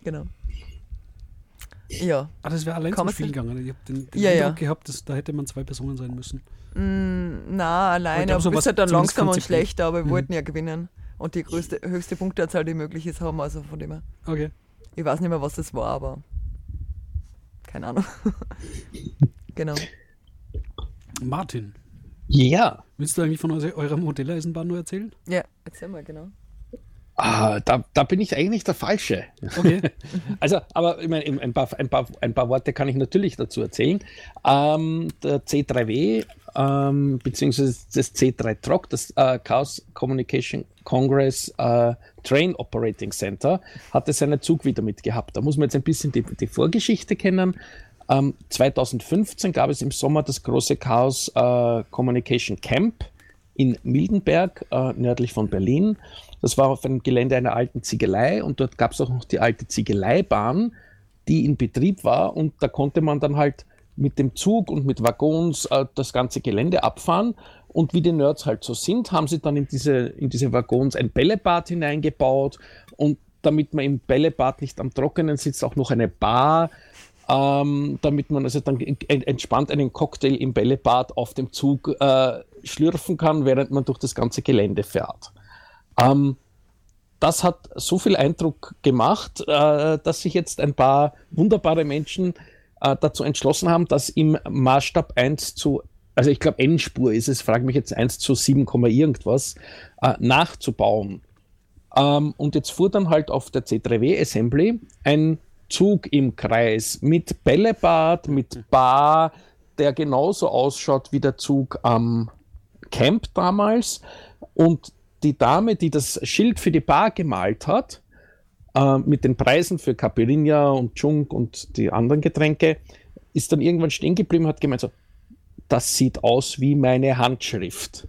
Speaker 2: Genau. Ja.
Speaker 3: Ah, das wäre allein
Speaker 2: Kann
Speaker 3: zum Spiel gegangen. Ich habe den, den
Speaker 2: Ja, ja.
Speaker 3: Eindruck gehabt, dass da hätte man zwei Personen sein müssen.
Speaker 2: Mm, na, alleine,
Speaker 3: glaub,
Speaker 2: aber
Speaker 3: so
Speaker 2: du bist
Speaker 3: was
Speaker 2: halt dann langsam und schlechter, aber wir
Speaker 3: Mhm.
Speaker 2: wollten ja gewinnen. Und die größte, höchste Punkteanzahl, die möglich ist, haben wir also von dem her.
Speaker 3: Okay.
Speaker 2: Ich weiß nicht mehr, was das war, aber keine Ahnung. genau.
Speaker 3: Martin,
Speaker 4: Ja,
Speaker 3: willst du eigentlich von eure- eurer Modelleisenbahn nur erzählen?
Speaker 2: Ja, erzähl mal, genau.
Speaker 4: Ah, da, da bin ich eigentlich der Falsche.
Speaker 3: Okay.
Speaker 4: Also, aber ich meine, ein paar, ein, paar, ein paar Worte kann ich natürlich dazu erzählen. Ähm, der C3W, ähm, beziehungsweise das C3 TROC, das äh, Chaos Communication Congress äh, Train Operating Center, hatte seinen Zug wieder mitgehabt. Da muss man jetzt ein bisschen die, die Vorgeschichte kennen. Ähm, 2015 gab es im Sommer das große Chaos äh, Communication Camp in Mildenberg, äh, nördlich von Berlin. Das war auf einem Gelände einer alten Ziegelei und dort gab es auch noch die alte Ziegeleibahn, die in Betrieb war und da konnte man dann halt mit dem Zug und mit Waggons äh, das ganze Gelände abfahren und wie die Nerds halt so sind, haben sie dann in diese, in diese Waggons ein Bällebad hineingebaut und damit man im Bällebad nicht am Trockenen sitzt, auch noch eine Bar, ähm, damit man also dann en- entspannt einen Cocktail im Bällebad auf dem Zug äh, schlürfen kann, während man durch das ganze Gelände fährt. Ähm, das hat so viel Eindruck gemacht, äh, dass sich jetzt ein paar wunderbare Menschen äh, dazu entschlossen haben, das im Maßstab 1 zu, also ich glaube Endspur ist es, frage mich jetzt 1 zu 7, Komma irgendwas, äh, nachzubauen. Ähm, und jetzt fuhr dann halt auf der C3W Assembly ein Zug im Kreis mit Bällebad, mit Bar, der genauso ausschaut wie der Zug am Camp damals. Und die Dame, die das Schild für die Bar gemalt hat, äh, mit den Preisen für Caipirinha und Junk und die anderen Getränke, ist dann irgendwann stehen geblieben und hat gemeint so, das sieht aus wie meine Handschrift.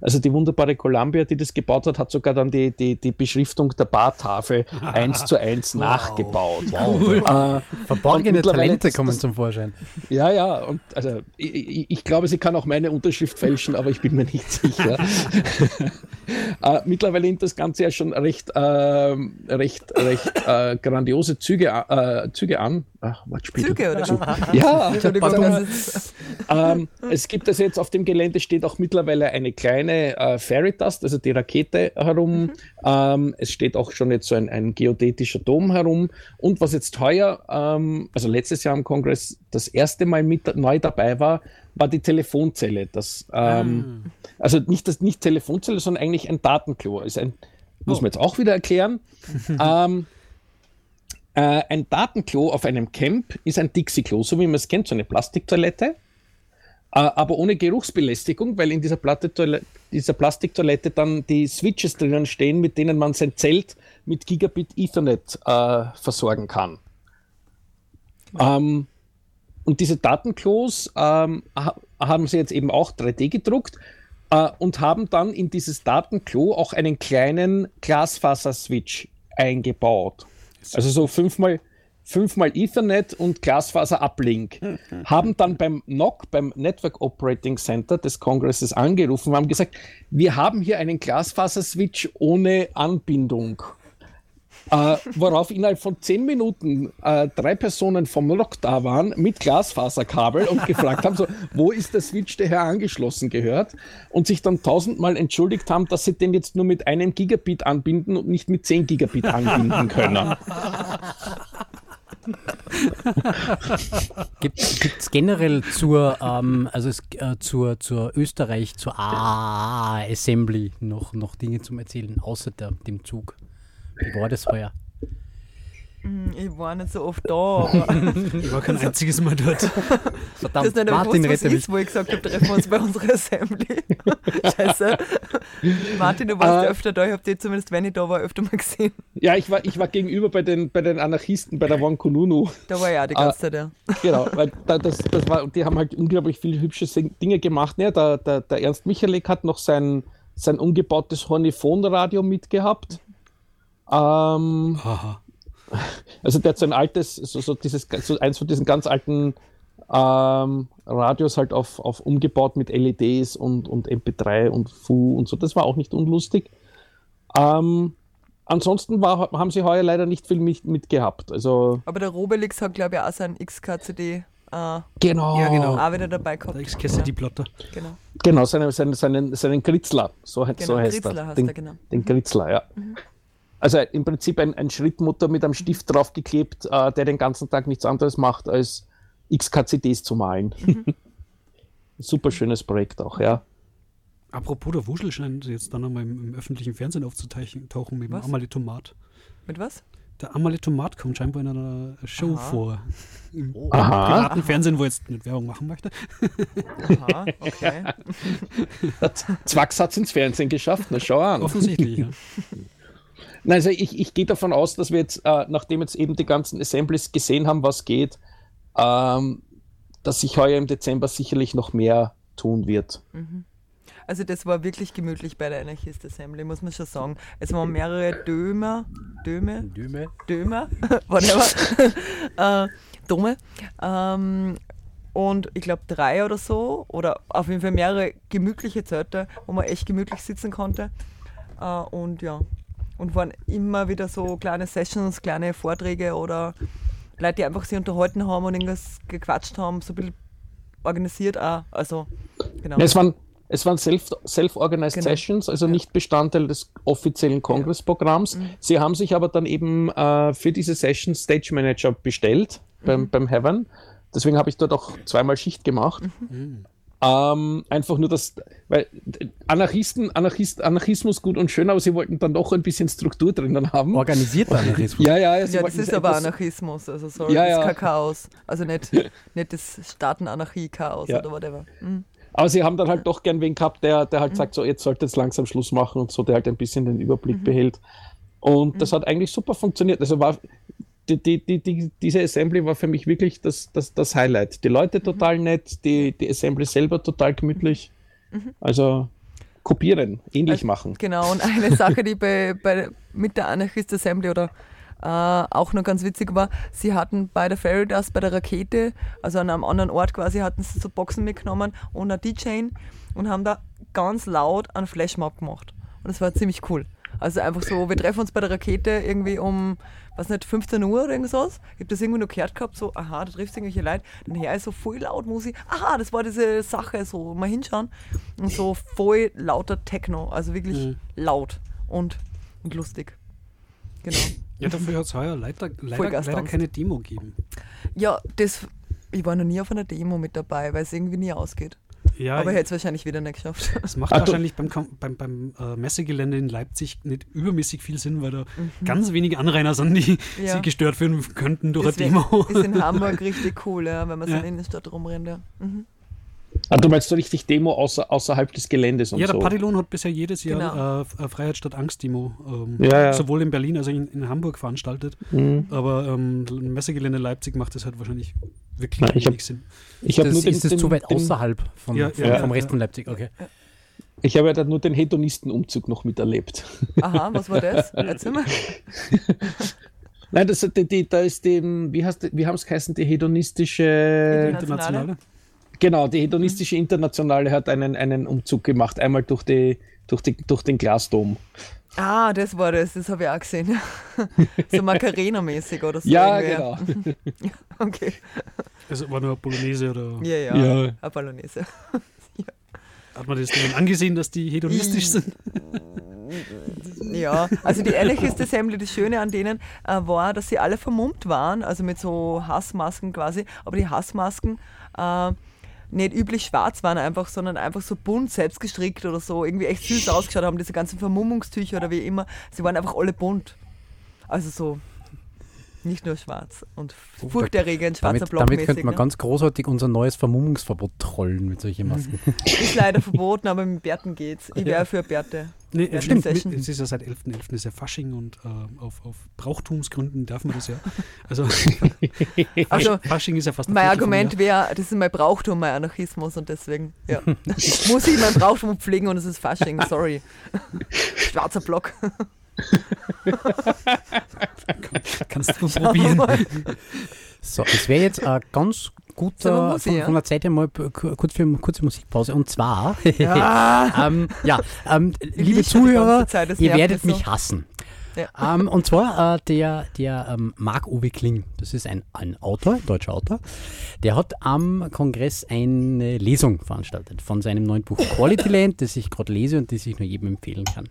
Speaker 4: Also die wunderbare Columbia, die das gebaut hat, hat sogar dann die, die, die Beschriftung der Bartafel eins zu eins nachgebaut.
Speaker 1: Cool.
Speaker 4: Äh,
Speaker 1: Verborgene Talente kommen
Speaker 4: das-
Speaker 1: zum Vorschein.
Speaker 4: ja, ja, und also ich, ich, glaube, sie kann auch meine Unterschrift fälschen, aber ich bin mir nicht sicher. äh, mittlerweile nimmt das Ganze ja schon recht, ähm, recht, recht äh, grandiose Züge, äh, Züge an. Ach, Wortspiel.
Speaker 2: Züge oder so?
Speaker 4: Ja,
Speaker 2: Entschuldigung,
Speaker 4: ähm, es gibt also jetzt auf dem Gelände steht auch mittlerweile eine kleine äh, Fairy-Dust, also die Rakete herum. Ähm, es steht auch schon jetzt so ein, ein geodätischer Dom herum. Und was jetzt heuer, ähm, also letztes Jahr am Kongress das erste Mal mit neu dabei war, war die Telefonzelle. Das, ähm, Also nicht das nicht Telefonzelle, sondern eigentlich ein Datenklo. Ist ein, muss man jetzt auch wieder erklären. ähm, äh, ein Datenklo auf einem Camp ist ein Dixie-Klo, so wie man es kennt, so eine Plastiktoilette. Aber ohne Geruchsbelästigung, weil in dieser, dieser Plastiktoilette dann die Switches drinnen stehen, mit denen man sein Zelt mit Gigabit Ethernet äh, versorgen kann. Ähm, und diese Datenklos ähm, ha haben sie jetzt eben auch 3D gedruckt äh, und haben dann in dieses Datenklo auch einen kleinen Glasfaser-Switch eingebaut. Also so fünfmal, fünfmal Ethernet und Glasfaser-Uplink. haben dann beim NOC, beim Network Operating Center des Kongresses angerufen und haben gesagt, wir haben hier einen Glasfaser-Switch ohne Anbindung. Äh, worauf innerhalb von zehn Minuten äh, drei Personen vom NOC da waren mit Glasfaserkabel und gefragt haben, so, wo ist der Switch, der hier angeschlossen gehört? Und sich dann tausendmal entschuldigt haben, dass sie den jetzt nur mit einem Gigabit anbinden und nicht mit zehn Gigabit anbinden können.
Speaker 1: Gibt es generell zur, ähm, also es, äh, zur, zur Österreich, zur AA Assembly noch, noch Dinge zum Erzählen, außer der, dem Zug? Wie war das heuer?
Speaker 2: Hm, Ich war nicht so oft da, aber
Speaker 3: Ich war kein einziges Mal dort.
Speaker 2: das
Speaker 1: Verdammt,
Speaker 2: ist nicht
Speaker 1: Martin
Speaker 2: gewusst, was ist, wo ich gesagt habe, treffen wir uns bei unserer Assembly. Scheiße. Martin, du warst
Speaker 4: Äh.
Speaker 2: ja öfter da, ich habe dich zumindest, wenn ich da war, öfter mal gesehen.
Speaker 4: Ja, ich war, ich war gegenüber bei den, bei den Anarchisten, bei der Wankununu.
Speaker 2: Da war ich auch die
Speaker 4: Ah.
Speaker 2: ganze Zeit, ja.
Speaker 4: Genau, weil da, das, das war, die haben halt unglaublich viele hübsche Dinge gemacht. Ne? Der, der, der Ernst Michalek hat noch sein, sein umgebautes Horniphonradio mitgehabt. Ähm,
Speaker 3: Haha.
Speaker 4: Also der hat so ein altes, so, so dieses, so eins von diesen ganz alten ähm, Radios halt auf, auf umgebaut mit LEDs und, und MP3 und Fu und so. Das war auch nicht unlustig. Ähm, ansonsten war, haben sie heuer leider nicht viel mit, mitgehabt. Also
Speaker 2: Aber der Robelix hat, glaube ich, auch sein XKCD äh,
Speaker 4: genau,
Speaker 3: Ja, genau.
Speaker 2: auch wieder dabei gehabt.
Speaker 3: Der XKCD-Plotter.
Speaker 2: Genau,
Speaker 4: genau seinen, seinen, seinen, seinen Kritzler, so,
Speaker 2: genau.
Speaker 4: so heißt
Speaker 2: Kritzler
Speaker 4: er. Den,
Speaker 2: er, genau.
Speaker 4: den Kritzler, ja. Also im Prinzip ein, ein Schrittmutter mit einem Stift draufgeklebt, äh, der den ganzen Tag nichts anderes macht, als XKCDs zu malen. Super schönes Projekt auch, ja.
Speaker 3: Apropos, der Wuschel scheint jetzt dann nochmal im, im öffentlichen Fernsehen aufzutauchen mit dem
Speaker 2: Was?
Speaker 3: Amaletomat.
Speaker 2: Mit was?
Speaker 3: Der Amaletomat kommt scheinbar in einer Show
Speaker 2: Aha.
Speaker 3: vor. Im
Speaker 4: Aha.
Speaker 3: privaten Fernsehen, wo ich jetzt nicht Werbung machen möchte.
Speaker 2: Aha, okay.
Speaker 4: Zwacks hat es ins Fernsehen geschafft, na schau an.
Speaker 3: Offensichtlich, ja.
Speaker 4: Nein, also ich, ich gehe davon aus, dass wir jetzt, äh, nachdem jetzt eben die ganzen Assemblies gesehen haben, was geht, ähm, dass sich heuer im Dezember sicherlich noch mehr tun wird.
Speaker 2: Also das war wirklich gemütlich bei der Anarchist Assembly, muss man schon sagen. Es waren mehrere Dömer, Döme,
Speaker 1: Düme.
Speaker 2: Dömer, whatever, äh, Dome. Ähm, und ich glaube drei oder so, oder auf jeden Fall mehrere gemütliche Zelte, wo man echt gemütlich sitzen konnte. Äh, und ja, und waren immer wieder so kleine Sessions, kleine Vorträge oder Leute, die einfach sich unterhalten haben und irgendwas gequatscht haben, so ein bisschen organisiert auch. Also, genau.
Speaker 4: Es waren, es waren self- self-organized
Speaker 2: Genau.
Speaker 4: Sessions, also nicht Bestandteil des offiziellen Kongressprogramms.
Speaker 2: Mhm.
Speaker 4: Sie haben sich aber dann eben äh, für diese Sessions Stage Manager bestellt
Speaker 2: Mhm.
Speaker 4: beim, beim Heaven. Deswegen habe ich dort auch zweimal Schicht gemacht.
Speaker 2: Mhm.
Speaker 4: Ähm, einfach nur das, weil Anarchisten, Anarchist, Anarchismus gut und schön, aber sie wollten dann doch ein bisschen Struktur drinnen haben.
Speaker 1: Organisierter Anarchismus.
Speaker 4: Ja, ja,
Speaker 2: Ja, das ist aber Anarchismus, also sorry,
Speaker 4: Ja,
Speaker 2: das ist
Speaker 4: ja.
Speaker 2: kein Chaos. Also nicht, nicht das Staatenanarchie-Chaos
Speaker 4: Ja.
Speaker 2: oder whatever. Mhm.
Speaker 4: Aber sie haben dann halt doch gern wen gehabt, der, der halt sagt, so jetzt sollte jetzt langsam Schluss machen und so, der halt ein bisschen den Überblick behält. Und das hat eigentlich super funktioniert. Also war die, die, die, die, diese Assembly war für mich wirklich das, das, das Highlight. Die Leute total nett, die, die Assembly selber total gemütlich. Also kopieren, ähnlich
Speaker 2: Also,
Speaker 4: machen.
Speaker 2: Genau, und eine Sache, die bei, bei, mit der Anarchist Assembly oder äh, auch noch ganz witzig war, sie hatten bei der Fairy Dust, bei der Rakete, also an einem anderen Ort quasi, hatten sie so Boxen mitgenommen und ein DJ und haben da ganz laut einen Flashmob gemacht. Und das war ziemlich cool. Also einfach so, wir treffen uns bei der Rakete irgendwie um, was nicht, 15 Uhr oder irgendwas. Ich habe das irgendwo noch gehört gehabt, so, aha, da triffst du irgendwelche Leute. Dann her ist so voll laut Musik. Aha, das war diese Sache, so mal hinschauen. Und so voll lauter Techno, also wirklich
Speaker 3: Mhm.
Speaker 2: laut und, und lustig. Genau.
Speaker 3: Ja, dafür hat es heuer leider, leider, leider keine Demo gegeben.
Speaker 2: Ja, das, ich war noch nie auf einer Demo mit dabei, weil es irgendwie nie ausgeht.
Speaker 3: Ja,
Speaker 2: Aber ich hätte es wahrscheinlich wieder nicht geschafft.
Speaker 3: es macht
Speaker 4: du-
Speaker 3: wahrscheinlich beim, beim, beim äh, Messegelände in Leipzig nicht übermäßig viel Sinn, weil da
Speaker 2: Mhm.
Speaker 3: ganz wenige Anrainer sind, die
Speaker 2: Ja.
Speaker 3: sie gestört werden könnten durch
Speaker 2: Deswegen
Speaker 3: eine Demo.
Speaker 2: ist in Hamburg richtig cool, ja, wenn man so
Speaker 3: Ja.
Speaker 2: in der Innenstadt rumrennt. Ja. Mhm.
Speaker 4: Ah, du meinst so richtig Demo außer, außerhalb des Geländes und
Speaker 3: Ja, der
Speaker 4: so.
Speaker 3: Padilon hat bisher jedes Jahr
Speaker 2: Genau.
Speaker 3: äh, äh, Freiheit statt Angst-Demo ähm,
Speaker 4: Ja, ja.
Speaker 3: sowohl in Berlin als auch in, in Hamburg veranstaltet.
Speaker 4: Mhm.
Speaker 3: Aber ähm, Messegelände Leipzig macht das halt wahrscheinlich wirklich
Speaker 4: Nein, ich hab-
Speaker 3: wenig Sinn.
Speaker 4: Ich habe
Speaker 1: Das
Speaker 4: nur den,
Speaker 1: ist das
Speaker 4: den,
Speaker 1: zu weit
Speaker 4: den,
Speaker 1: außerhalb von,
Speaker 3: Ja,
Speaker 1: von,
Speaker 3: ja,
Speaker 1: vom
Speaker 3: ja,
Speaker 1: Rest
Speaker 3: ja.
Speaker 1: von Leipzig. Okay.
Speaker 4: Ich habe ja dann nur den Hedonistenumzug noch miterlebt.
Speaker 2: Aha, was war das? Erzähl mal.
Speaker 4: Nein, das, die, die, da ist die, wie, heißt wie haben es geheißen, die hedonistische,
Speaker 2: Internationale?
Speaker 4: Genau, die hedonistische Internationale hat einen, einen Umzug gemacht, einmal durch, die, durch, die, durch den Glasdom.
Speaker 2: Ah, das war das, das habe ich auch gesehen. so Macarena-mäßig oder so.
Speaker 4: Ja,
Speaker 2: irgendwie.
Speaker 4: genau.
Speaker 2: Okay.
Speaker 3: Also war nur eine Bolognese oder
Speaker 2: Ja, ja,
Speaker 4: Ja.
Speaker 2: eine Bolognese.
Speaker 3: hat man das denen angesehen, dass die hedonistisch sind?
Speaker 2: Ja, also die Anarchist Assembly, das Schöne an denen äh, war, dass sie alle vermummt waren, also mit so Hassmasken quasi, aber die Hassmasken äh, nicht üblich schwarz waren einfach, sondern einfach so bunt selbst gestrickt oder so, irgendwie echt süß ausgeschaut haben, diese ganzen Vermummungstücher oder wie immer, sie waren einfach alle bunt. Also so, Nicht nur schwarz und
Speaker 1: Oh,
Speaker 2: furchterregend, schwarzer
Speaker 1: Damit,
Speaker 2: Block
Speaker 1: damit könnte man
Speaker 2: ne?
Speaker 1: ganz großartig unser neues Vermummungsverbot trollen mit solchen Masken.
Speaker 2: Ist leider verboten, aber mit Bärten geht's. Ich wäre für Bärte.
Speaker 3: Nee,
Speaker 2: Ja,
Speaker 3: stimmt. Es ist ja seit 11.11. ist ja Fasching und äh, auf, auf Brauchtumsgründen darf man das ja. Also,
Speaker 2: Also,
Speaker 3: Fasching ist ja fast ein
Speaker 2: Mein Argument wäre, das ist mein Brauchtum, mein Anarchismus und deswegen, ja. Muss ich mein Brauchtum pflegen und es ist Fasching, sorry. Schwarzer Block.
Speaker 3: Kannst du probieren.
Speaker 1: So, es wäre jetzt ein ganz guter, von, von der Zeit her mal kurz für eine kurze Musikpause. Und zwar,
Speaker 2: Ja.
Speaker 1: ähm, ja, ähm, liebe Zuhörer,
Speaker 2: Zeit,
Speaker 1: ihr werdet
Speaker 2: mich so.
Speaker 1: hassen.
Speaker 2: Ja.
Speaker 1: Ähm, und zwar äh, der, der ähm, Marc-Uwe Kling, das ist ein, ein Autor, ein deutscher Autor, der hat am Kongress eine Lesung veranstaltet von seinem neuen Buch Quality Land, das ich gerade lese und das ich nur jedem empfehlen kann.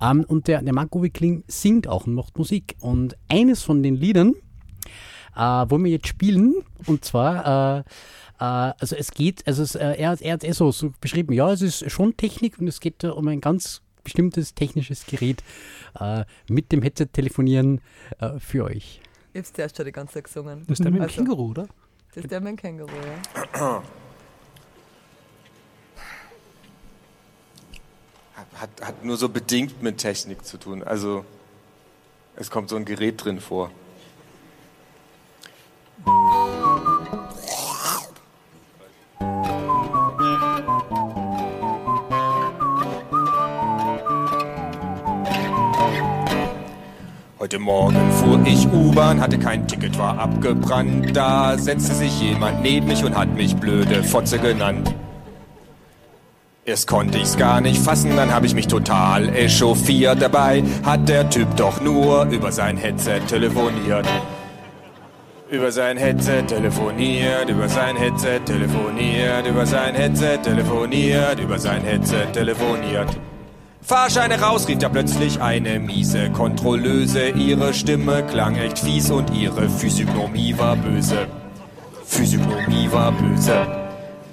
Speaker 1: Ähm, und der, der Marc-Uwe Kling singt auch und macht Musik. Und eines von den Liedern, äh, wollen wir jetzt spielen, und zwar, äh, äh, also es geht, also es, äh, er, hat- er hat eh so, so beschrieben, ja, es ist schon Technik und es geht da um ein ganz bestimmtes technisches Gerät äh, mit dem Headset telefonieren äh, für euch.
Speaker 2: Ich hab's zuerst schon die ganze Zeit gesungen.
Speaker 3: Das ist der mit dem
Speaker 2: Also,
Speaker 3: Känguru, oder?
Speaker 2: Das ist der mit dem Känguru, ja.
Speaker 5: Hat, hat nur so bedingt mit Technik zu tun. Also es kommt so ein Gerät drin vor. Heute Morgen fuhr ich U-Bahn, hatte kein Ticket, war abgebrannt. Da setzte sich jemand neben mich und hat mich blöde Fotze genannt. Erst konnte ich's gar nicht fassen, dann habe ich mich total echauffiert. Dabei hat der Typ doch nur über sein Headset telefoniert. Über sein Headset telefoniert, über sein Headset telefoniert, über sein Headset telefoniert, über sein Headset telefoniert. Fahrscheine raus, rief da plötzlich eine miese Kontrolleuse. Ihre Stimme klang echt fies und ihre Physiognomie war böse. Physiognomie war böse.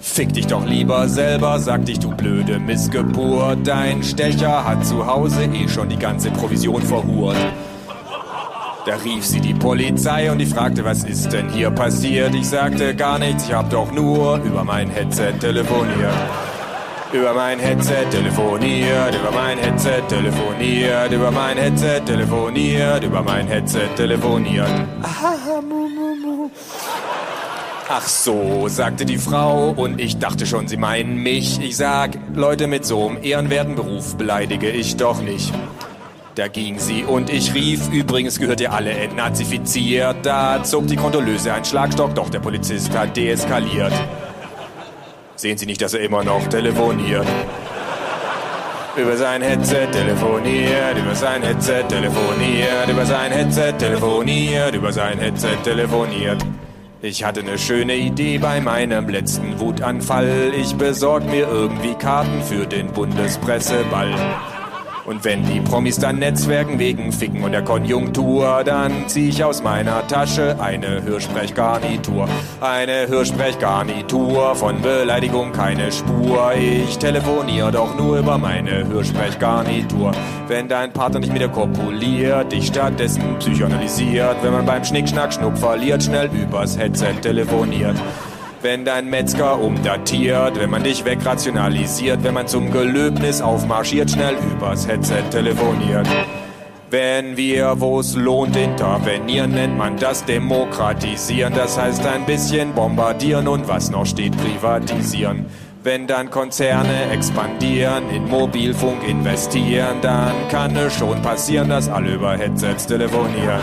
Speaker 5: Fick dich doch lieber selber, sag dich du blöde Missgeburt. Dein Stecher hat zu Hause eh schon die ganze Provision verhurt. Da rief sie die Polizei und ich fragte, was ist denn hier passiert? Ich sagte gar nichts, ich hab doch nur über mein Headset telefoniert. Über mein Headset telefoniert, über mein Headset telefoniert, über mein Headset telefoniert, über mein Headset telefoniert. Ah, mu, mu, mu. Ach so, sagte die Frau und ich dachte schon, sie meinen mich. Ich sag, Leute mit so einem ehrenwerten Beruf beleidige ich doch nicht. Da ging sie und ich rief, übrigens gehört ihr alle entnazifiziert. Da zog die Kontrolleuse einen Schlagstock, doch der Polizist hat deeskaliert. Sehen Sie nicht, dass er immer noch telefoniert? Über sein Headset telefoniert, über sein Headset telefoniert, über sein Headset telefoniert, über sein Headset telefoniert. Ich hatte eine schöne Idee bei meinem letzten Wutanfall. Ich besorg mir irgendwie Karten für den Bundespresseball. Und wenn die Promis dann netzwerken wegen Ficken und der Konjunktur, dann zieh ich aus meiner Tasche eine Hörsprechgarnitur. Eine Hörsprechgarnitur, von Beleidigung keine Spur. Ich telefoniere doch nur über meine Hörsprechgarnitur. Wenn dein Partner nicht mit dir kopuliert, dich stattdessen psychoanalysiert. Wenn man beim Schnickschnack Schnuck verliert, schnell übers Headset telefoniert. Wenn dein Metzger umdatiert, wenn man dich wegrationalisiert, wenn man zum Gelöbnis aufmarschiert, schnell übers Headset telefoniert. Wenn wir, wo's lohnt, intervenieren, nennt man das Demokratisieren. Das heißt ein bisschen bombardieren und was noch steht, privatisieren. Wenn dann Konzerne expandieren, in Mobilfunk investieren, dann kann es schon passieren, dass alle über Headsets telefonieren.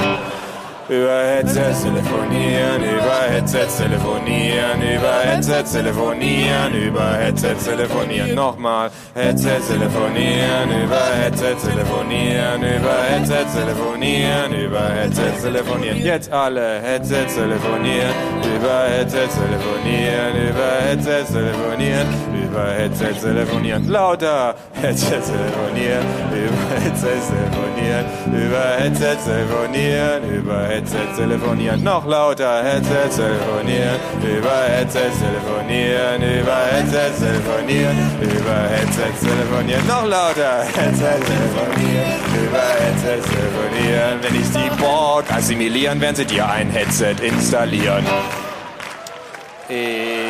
Speaker 5: Über Headsets telefonieren, über Headsets telefonieren, über Headsets telefonieren, über Headsets telefonieren. Nochmal, Headsets telefonieren, über Headsets telefonieren, über Headsets telefonieren, über Headsets telefonieren. Jetzt alle Headsets telefonieren, über Headset telefonieren, über Headset telefonieren, über Headset telefonieren, lauter Headset telefonieren, über Headset telefonieren, über Headset telefonieren, über Headset telefonieren, noch lauter Headset telefonieren, über Headset telefonieren, über Headset telefonieren, über Headset telefonieren, noch lauter Headset telefonieren, über Headset telefonieren, wenn ich die Borg assimilieren, werden sie dir ein Headset installieren. Ich.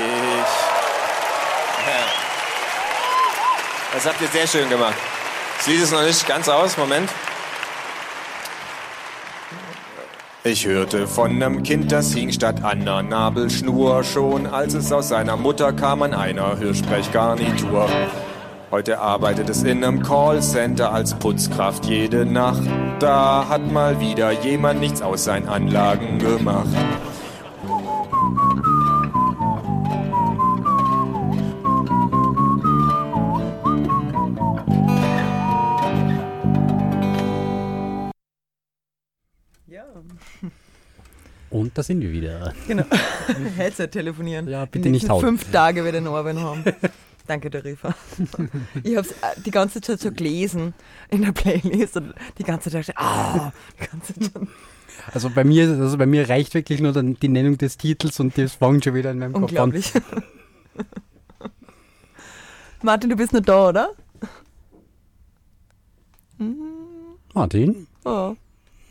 Speaker 5: Das habt ihr sehr schön gemacht. Das Lied ist noch nicht ganz aus, Moment. Ich hörte von einem Kind, das hing statt einer Nabelschnur schon, als es aus seiner Mutter kam an einer Hörsprechgarnitur. Heute arbeitet es in einem Callcenter als Putzkraft jede Nacht. Da hat mal wieder jemand nichts aus seinen Anlagen gemacht.
Speaker 1: Und da sind wir wieder.
Speaker 2: genau. Headset telefonieren.
Speaker 1: Ja, bitte nicht hauen.
Speaker 2: fünf Tage wird den Orwin haben. Danke, der Rifa. Ich habe es die ganze Zeit so gelesen in der Playlist und die ganze Zeit ah, die ganze Zeit
Speaker 1: Also bei mir, also bei mir reicht wirklich nur dann die Nennung des Titels und das fängt schon wieder in meinem Kopf an.
Speaker 2: unglaublich. Martin, du bist noch da, oder?
Speaker 1: Martin?
Speaker 2: Oh,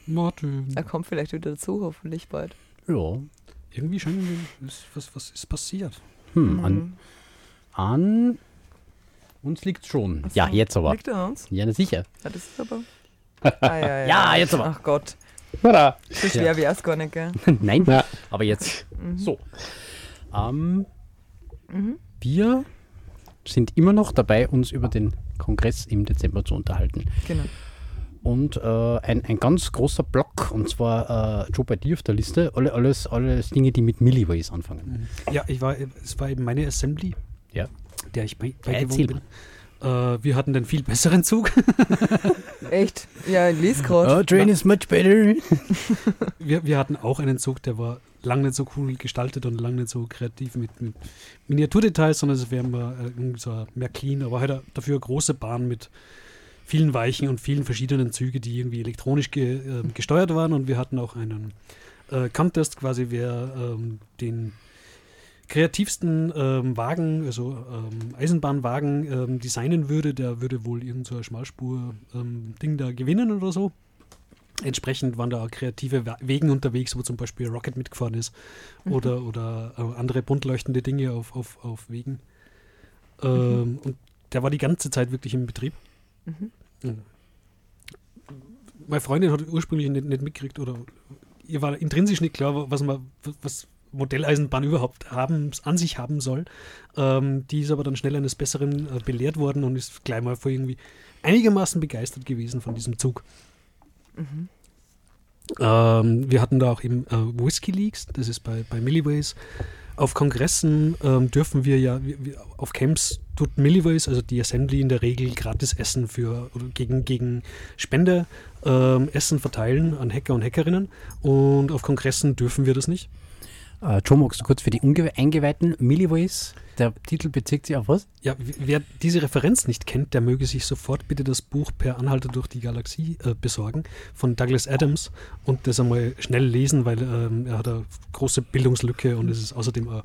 Speaker 3: Martin.
Speaker 2: er kommt vielleicht wieder dazu, hoffentlich bald.
Speaker 1: Ja.
Speaker 3: Irgendwie scheint ist, was, was ist passiert?
Speaker 1: Hm, an, an uns liegt schon.
Speaker 2: So.
Speaker 1: Ja, jetzt aber.
Speaker 2: Liegt er an uns?
Speaker 1: Ja, sicher.
Speaker 2: Ja, das ist aber. Ah, ja, ja.
Speaker 1: Ja, jetzt aber.
Speaker 2: Ach Gott,
Speaker 4: Tada.
Speaker 2: so schwer wäre es gar nicht, gell?
Speaker 1: Nein,
Speaker 4: Ja.
Speaker 1: aber jetzt. So. Ähm, Wir sind immer noch dabei, uns über den Kongress im Dezember zu unterhalten.
Speaker 2: Genau.
Speaker 1: Und äh, ein, ein ganz großer Block, und zwar äh, Joe bei dir auf der Liste, alle, alles, alles Dinge, die mit Milliways anfangen.
Speaker 3: Ja, ich war, es war eben meine Assembly,
Speaker 1: Ja.
Speaker 3: der ich bei,
Speaker 1: Ja,
Speaker 3: beigewohnt
Speaker 1: erzähl
Speaker 3: bin. Äh, wir hatten den viel besseren Zug.
Speaker 2: Echt? Ja, ich lese gerade.
Speaker 1: Oh, train is much better.
Speaker 3: Wir, wir hatten auch einen Zug, der war lang nicht so cool gestaltet und lang nicht so kreativ mit, mit Miniaturdetails, sondern es wäre äh, irgendwie so mehr clean, aber halt dafür eine große Bahn mit vielen Weichen und vielen verschiedenen Zügen, die irgendwie elektronisch ge, äh, gesteuert waren und wir hatten auch einen äh, Contest quasi, wer ähm, den kreativsten ähm, Wagen, also ähm, Eisenbahnwagen ähm, designen würde, der würde wohl irgendein so ein Schmalspur-Ding da gewinnen oder so. Entsprechend waren da auch kreative Wegen unterwegs, wo zum Beispiel Rocket mitgefahren ist oder, oder äh, andere bunt leuchtende Dinge auf, auf, auf Wegen. Ähm, Und der war die ganze Zeit wirklich im Betrieb. Mhm. Meine Freundin hat ursprünglich nicht, nicht mitgekriegt oder ihr war intrinsisch nicht klar, was man, was Modelleisenbahn überhaupt haben, an sich haben soll. Ähm, die ist aber dann schnell eines Besseren äh, belehrt worden und ist gleich mal vor irgendwie einigermaßen begeistert gewesen von diesem Zug. Ähm, wir hatten da auch eben äh, Whisky Leaks, das ist bei, bei Milliways. Auf Kongressen ähm, dürfen wir ja, wir, auf Camps tut Milliways, also die Assembly in der Regel gratis Essen für gegen, gegen Spende ähm, Essen verteilen an Hacker und Hackerinnen. Und auf Kongressen dürfen wir das nicht.
Speaker 1: Äh, Joe, magst du kurz für die Unge Eingeweihten Milliways? Der Titel bezieht sich auf was?
Speaker 3: Ja, wer diese Referenz nicht kennt, der möge sich sofort bitte das Buch Per Anhalter durch die Galaxie äh, besorgen von Douglas Adams und das einmal schnell lesen, weil ähm, er hat eine große Bildungslücke und es ist außerdem ein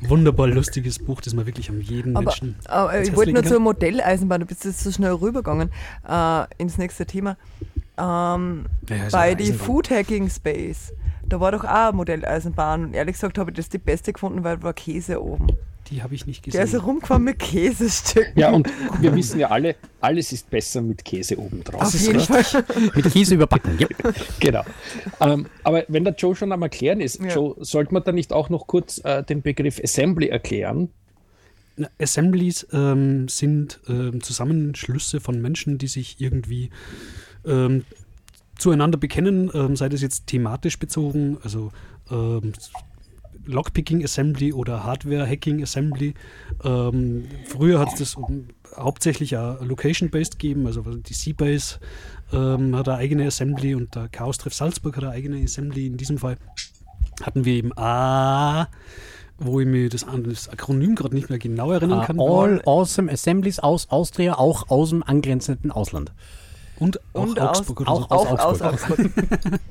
Speaker 3: wunderbar lustiges Buch, das man wirklich an jeden
Speaker 2: Aber,
Speaker 3: Menschen
Speaker 2: aber
Speaker 3: ans
Speaker 2: ich wollte nur
Speaker 3: kann.
Speaker 2: zur Modelleisenbahn, du bist jetzt so schnell rübergegangen äh, ins nächste Thema. Ähm,
Speaker 3: Ja,
Speaker 2: bei die
Speaker 3: Eisenbahn.
Speaker 2: Food Hacking Space, da war doch auch eine Modelleisenbahn und ehrlich gesagt habe ich das die beste gefunden, weil da war Käse oben.
Speaker 3: Die habe ich nicht
Speaker 2: Der ist
Speaker 3: gesehen.
Speaker 2: rumgefahren mit Käsestücken.
Speaker 4: Ja, und wir wissen ja alle, alles ist besser mit Käse oben drauf.
Speaker 2: Auf jeden Fall.
Speaker 1: Mit Käse überbacken. Ja.
Speaker 4: Genau. Ähm, aber wenn der Joe schon am Erklären ist,
Speaker 2: Ja.
Speaker 4: Joe, sollte man da nicht auch noch kurz äh, den Begriff Assembly erklären?
Speaker 3: Na, Assemblies ähm, sind ähm, Zusammenschlüsse von Menschen, die sich irgendwie ähm, zueinander bekennen, ähm, sei das jetzt thematisch bezogen, also ähm, Lockpicking Assembly oder Hardware Hacking Assembly. Ähm, früher hat es das um, hauptsächlich ja Location-based gegeben, also die Seabase ähm, hat eine eigene Assembly und der Chaos Treff Salzburg hat eine eigene Assembly in diesem Fall. hatten wir eben A, wo ich mir das, das Akronym gerade nicht mehr genau erinnern kann.
Speaker 1: All Awesome Assemblies aus Austria, auch aus dem angrenzenden Ausland.
Speaker 3: und auch
Speaker 2: Und aus,
Speaker 3: Augsburg oder
Speaker 1: auch
Speaker 3: so.
Speaker 1: aus
Speaker 2: auch aus
Speaker 1: Augsburg.
Speaker 2: Augsburg.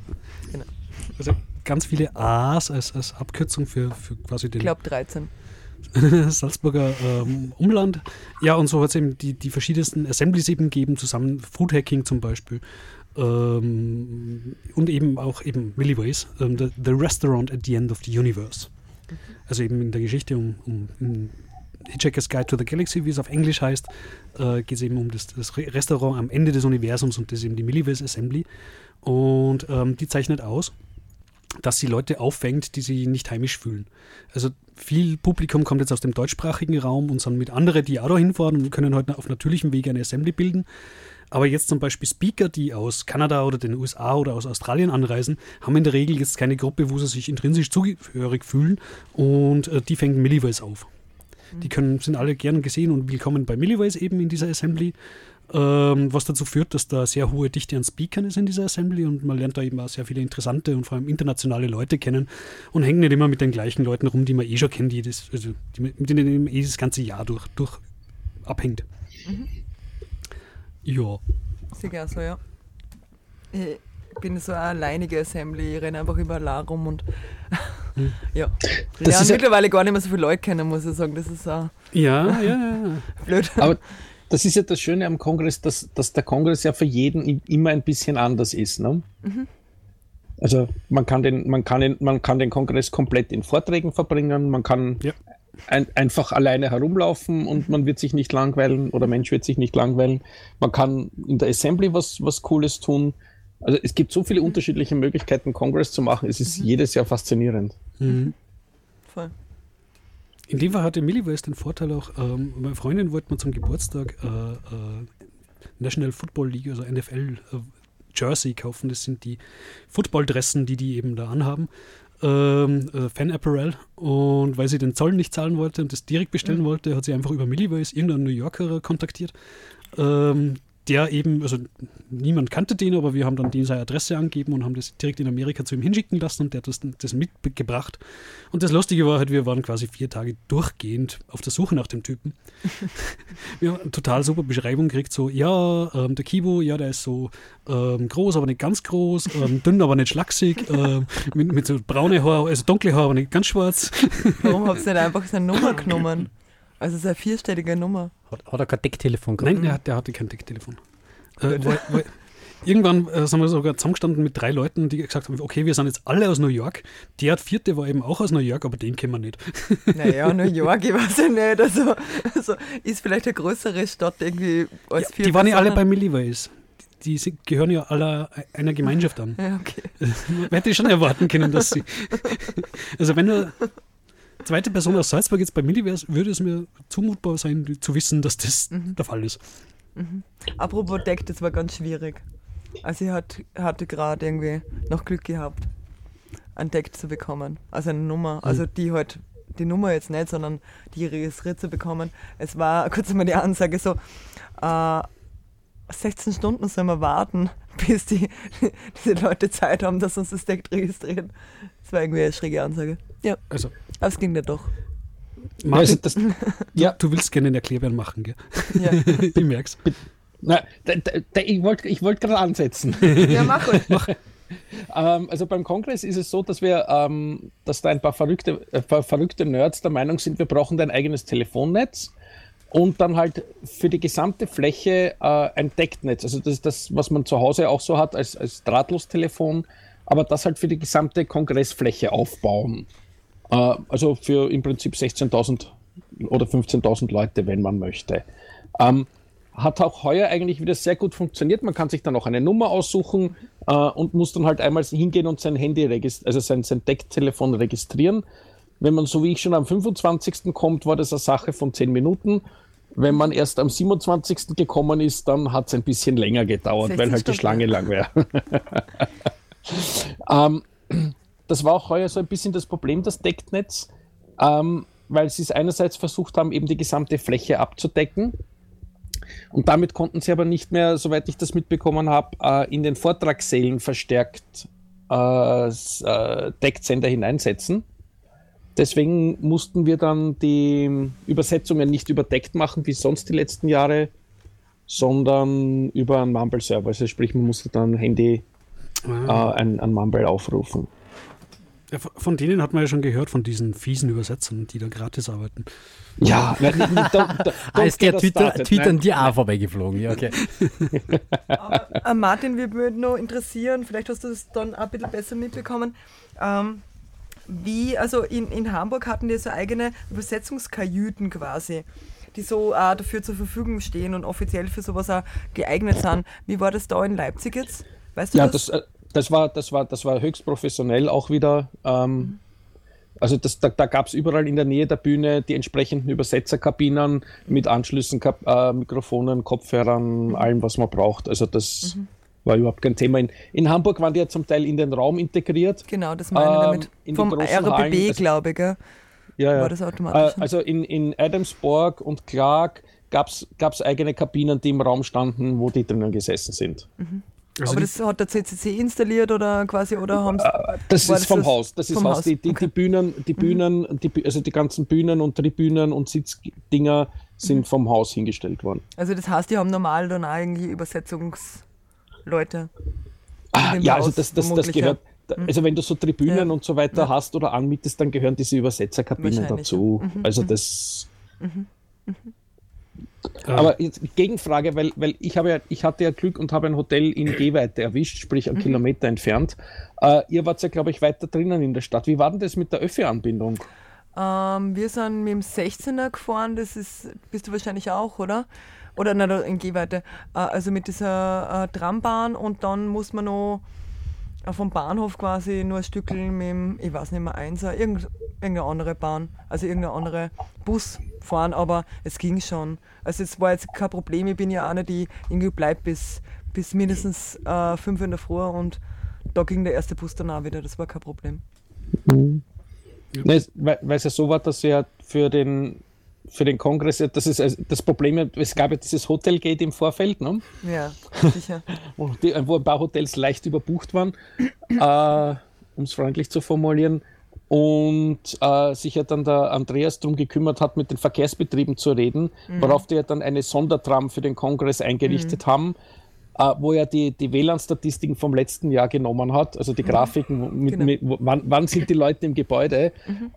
Speaker 3: Also ganz viele A's als, als Abkürzung für, für quasi
Speaker 2: Ich
Speaker 3: den
Speaker 2: glaube 13.
Speaker 3: Salzburger ähm, Umland. Ja, und so hat es eben die, die verschiedensten Assemblies eben gegeben, zusammen Food Hacking zum Beispiel. Ähm, und eben auch eben Milliways, ähm, the, the Restaurant at the End of the Universe. Also eben in der Geschichte um, um in Hitchhiker's Guide to the Galaxy, wie es auf Englisch heißt, äh, geht es eben um das, das Re- Restaurant am Ende des Universums und das ist eben die Milliways Assembly. Und ähm, die zeichnet aus, dass sie Leute auffängt, die sich nicht heimisch fühlen. Also viel Publikum kommt jetzt aus dem deutschsprachigen Raum und sind mit anderen, die auch da hinfahren und können heute auf natürlichem Wege eine Assembly bilden. Aber jetzt zum Beispiel Speaker, die aus Kanada oder den USA oder aus Australien anreisen, haben in der Regel jetzt keine Gruppe, wo sie sich intrinsisch zugehörig fühlen und äh, die fängt Milliways auf. Die können, sind alle gern gesehen und willkommen bei Milliways eben in dieser Assembly, ähm, was dazu führt, dass da sehr hohe Dichte an Speakern ist in dieser Assembly und man lernt da eben auch sehr viele interessante und vor allem internationale Leute kennen und hängt nicht immer mit den gleichen Leuten rum, die man eh schon kennt, die das, also die, mit denen man eh das ganze Jahr durch, durch abhängt. Ja.
Speaker 2: Sicher so, ja. Ich bin so eine alleinige Assembly, ich renne einfach überall rum und ja. Ich
Speaker 4: Das
Speaker 2: lerne
Speaker 4: ist ja-
Speaker 2: mittlerweile gar nicht mehr so viele Leute kennen, muss ich sagen. Das ist auch
Speaker 3: Ja, ja, ja.
Speaker 2: blöd.
Speaker 4: Aber das ist ja das Schöne am Kongress, dass, dass der Kongress ja für jeden immer ein bisschen anders ist. Ne? Also man kann, den, man, kann den, man kann den Kongress komplett in Vorträgen verbringen, man kann
Speaker 3: Ja.
Speaker 4: ein, einfach alleine herumlaufen und man wird sich nicht langweilen oder Mensch wird sich nicht langweilen. Man kann in der Assembly was, was Cooles tun. Also es gibt so viele unterschiedliche Möglichkeiten, Kongress zu machen. Es ist jedes Jahr faszinierend.
Speaker 3: Mhm.
Speaker 2: Voll.
Speaker 3: In dem Fall hatte Milliways den Vorteil auch, ähm, meine Freundin wollte mir zum Geburtstag äh, äh, National Football League, also NFL äh, Jersey kaufen. Das sind die Footballdressen, die die eben da anhaben. Ähm, äh, Fan Apparel. Und weil sie den Zoll nicht zahlen wollte und das direkt bestellen wollte, hat sie einfach über Milliways irgendeinen New Yorker kontaktiert. Ähm, der eben, also niemand kannte den, aber wir haben dann den seine Adresse angegeben und haben das direkt in Amerika zu ihm hinschicken lassen und der hat das, das mitgebracht. Und das Lustige war halt, wir waren quasi vier Tage durchgehend auf der Suche nach dem Typen. wir haben eine total super Beschreibung gekriegt, so, ja, ähm, der Kibo, ja, der ist so ähm, groß, aber nicht ganz groß, ähm, dünn, aber nicht schlaksig, ähm, mit, mit so braune Haar, also dunkle Haar, aber nicht ganz schwarz.
Speaker 2: Warum habt ihr nicht einfach seine Nummer genommen? Also seine vierstellige Nummer.
Speaker 1: Hat, hat er kein Decktelefon gehabt?
Speaker 3: Nein, der, hat- der hatte kein Decktelefon. Äh, weil, weil, irgendwann äh, sind wir sogar zusammengestanden mit drei Leuten, die gesagt haben, okay, wir sind jetzt alle aus New York. Der vierte war eben auch aus New York, aber den kennen wir nicht.
Speaker 2: Naja, New York, ich weiß ja nicht. Also, also ist vielleicht eine größere Stadt irgendwie als
Speaker 3: Ja,
Speaker 2: vier
Speaker 3: die waren ja alle bei. Milliways. Die sind, gehören ja alle einer Gemeinschaft an.
Speaker 2: Ja, okay.
Speaker 3: Man hätte schon erwarten können, dass sie. Also, wenn eine zweite Person aus Salzburg jetzt bei wäre, würde es mir zumutbar sein, zu wissen, dass das
Speaker 2: Mhm.
Speaker 3: der Fall ist.
Speaker 2: Apropos Deck, das war ganz schwierig. Also ich hat, hatte gerade irgendwie noch Glück gehabt, ein Deck zu bekommen. Also eine Nummer. Also die halt, die Nummer jetzt nicht, sondern die registriert zu bekommen. Es war kurz einmal die Ansage so, äh, 16 Stunden sollen wir warten, bis die, diese Leute Zeit haben, dass uns das Deck registrieren. Das war irgendwie eine schräge Ansage. Ja,
Speaker 3: Also,
Speaker 2: aber es ging nicht doch.
Speaker 3: Martin,
Speaker 4: Also das, ja,
Speaker 3: du willst gerne einen Erklärbären machen, gell?
Speaker 2: Ja,
Speaker 3: ich merk's.
Speaker 4: na, da, da, da, ich wollte ich wollt gerade ansetzen.
Speaker 2: ja mach ruhig.
Speaker 4: Ähm, also beim Kongress ist es so, dass wir, ähm, dass da ein paar verrückte, äh, ver- verrückte Nerds der Meinung sind, wir brauchen ein eigenes Telefonnetz und dann halt für die gesamte Fläche äh, ein Decknetz. Also das ist das, was man zu Hause auch so hat als, als Drahtlostelefon, aber das halt für die gesamte Kongressfläche aufbauen. Äh, also für im Prinzip 16.000 oder 15.000 Leute, wenn man möchte. Ähm, hat auch heuer eigentlich wieder sehr gut funktioniert. Man kann sich dann auch eine Nummer aussuchen äh, und muss dann halt einmal hingehen und sein Handy registrieren, also sein, sein Decktelefon registrieren. Wenn man so wie ich schon am 25. kommt, war das eine Sache von 10 Minuten. Wenn man erst am 27. gekommen ist, dann hat es ein bisschen länger gedauert,
Speaker 2: 60
Speaker 4: weil halt die
Speaker 2: Stunden.
Speaker 4: Schlange lang wäre. ähm, das war auch heuer so ein bisschen das Problem, das Decknetz, ähm, weil sie es einerseits versucht haben, eben die gesamte Fläche abzudecken. Und damit konnten sie aber nicht mehr, soweit ich das mitbekommen habe, äh, in den Vortragssälen verstärkt äh, äh, Decksender hineinsetzen. Deswegen mussten wir dann die Übersetzungen nicht überdeckt machen, wie sonst die letzten Jahre, sondern über einen Mumble-Server. Also sprich, man musste dann Handy äh, ein, ein Mumble aufrufen.
Speaker 3: Ja, von- denen hat man ja schon gehört, von diesen fiesen Übersetzern, die da gratis arbeiten.
Speaker 4: Ja, don't- don't
Speaker 1: Ah, ist der Twitter,
Speaker 4: started,
Speaker 1: Twitter an dir auch vorbeigeflogen. Ja, okay.
Speaker 2: Äh, Martin, wir würden noch interessieren, vielleicht hast du das dann auch ein bisschen besser mitbekommen. Ähm, wie, also in, in Hamburg hatten die so eigene Übersetzungskajüten quasi, die so auch dafür zur Verfügung stehen und offiziell für sowas auch geeignet sind. Wie war das da in Leipzig jetzt? Weißt du
Speaker 4: Ja,
Speaker 2: das?
Speaker 4: das, äh, das, war, das, war, das war höchst professionell auch wieder. Ähm, also das, da, da gab es überall in der Nähe der Bühne die entsprechenden Übersetzerkabinen mit Anschlüssen, Kap äh, Mikrofonen, Kopfhörern, allem, was man braucht. Also das war überhaupt kein Thema. In, in Hamburg waren die ja zum Teil in den Raum integriert.
Speaker 2: Genau, das meine ich
Speaker 4: Ähm,
Speaker 2: damit.
Speaker 4: den
Speaker 2: Vom RBB,
Speaker 4: Hallen, also-
Speaker 2: glaube ich, gell?
Speaker 4: Ja, ja.
Speaker 2: War das automatisch?
Speaker 4: Äh, also in, in Adamsburg und Clark gab es eigene Kabinen, die im Raum standen, wo die drinnen gesessen sind.
Speaker 3: Also
Speaker 2: Aber
Speaker 3: die,
Speaker 2: das hat der CCC installiert oder quasi, oder haben sie.
Speaker 4: Das ist
Speaker 2: das
Speaker 4: vom
Speaker 2: das-
Speaker 4: Haus. Das ist Haus.
Speaker 2: Haus,
Speaker 4: Die, die,
Speaker 2: okay.
Speaker 4: die Bühnen, die Bühnen, die, Bü- also die ganzen Bühnen und Tribünen und Sitzdinger sind
Speaker 2: Mhm.
Speaker 4: vom Haus hingestellt worden.
Speaker 2: Also das heißt, die haben normal dann irgendwie Übersetzungsleute.
Speaker 4: Ah, ja, also
Speaker 2: Haus
Speaker 4: das, das, das
Speaker 2: vermutlich,
Speaker 4: gehört. Also wenn du so Tribünen
Speaker 2: Ja.
Speaker 4: und so weiter
Speaker 2: Ja.
Speaker 4: hast oder anmietest, dann gehören diese Übersetzerkabinen dazu.
Speaker 2: ja. Mhm,
Speaker 4: Also
Speaker 2: mhm.
Speaker 4: das. Aber jetzt Gegenfrage, weil, weil ich habe ja, ich hatte ja Glück und habe ein Hotel in Gehweite erwischt, sprich
Speaker 2: Mhm.
Speaker 4: einen Kilometer entfernt. Äh, ihr wart ja, glaube ich, weiter drinnen in der Stadt. Wie war denn das mit der Öffi-Anbindung?
Speaker 2: Ähm, wir sind mit dem 16er gefahren, das ist, bist du wahrscheinlich auch, oder? Oder nein, in Gehweite. Äh, also mit dieser äh, Trambahn und dann muss man noch vom Bahnhof quasi nur ein Stückchen mit dem, ich weiß nicht mehr, Einser, irgend, irgendeine andere Bahn, also irgendeine andere Bus fahren, aber es ging schon. Also es war jetzt kein Problem, ich bin ja eine, die irgendwie bleibt bis, bis mindestens äh, 5 in der Früh und da ging der erste Bus dann auch wieder, das war kein Problem.
Speaker 4: Ne, es- weil weil es ja so war, dass ja für den, für den Kongress, das ist also das Problem, es gab ja dieses Hotelgate im Vorfeld, ne?
Speaker 2: Ja, sicher.
Speaker 4: wo, die, wo ein paar Hotels leicht überbucht waren, äh, um es freundlich zu formulieren. Und äh, sich ja dann der Andreas darum gekümmert hat, mit den Verkehrsbetrieben zu reden, worauf die ja dann eine Sondertram für den Kongress eingerichtet haben, äh, wo er die, die WLAN-Statistiken vom letzten Jahr genommen hat, also die Grafiken, wo- mit,
Speaker 2: Genau.
Speaker 4: mit, wann, wann sind die Leute im Gebäude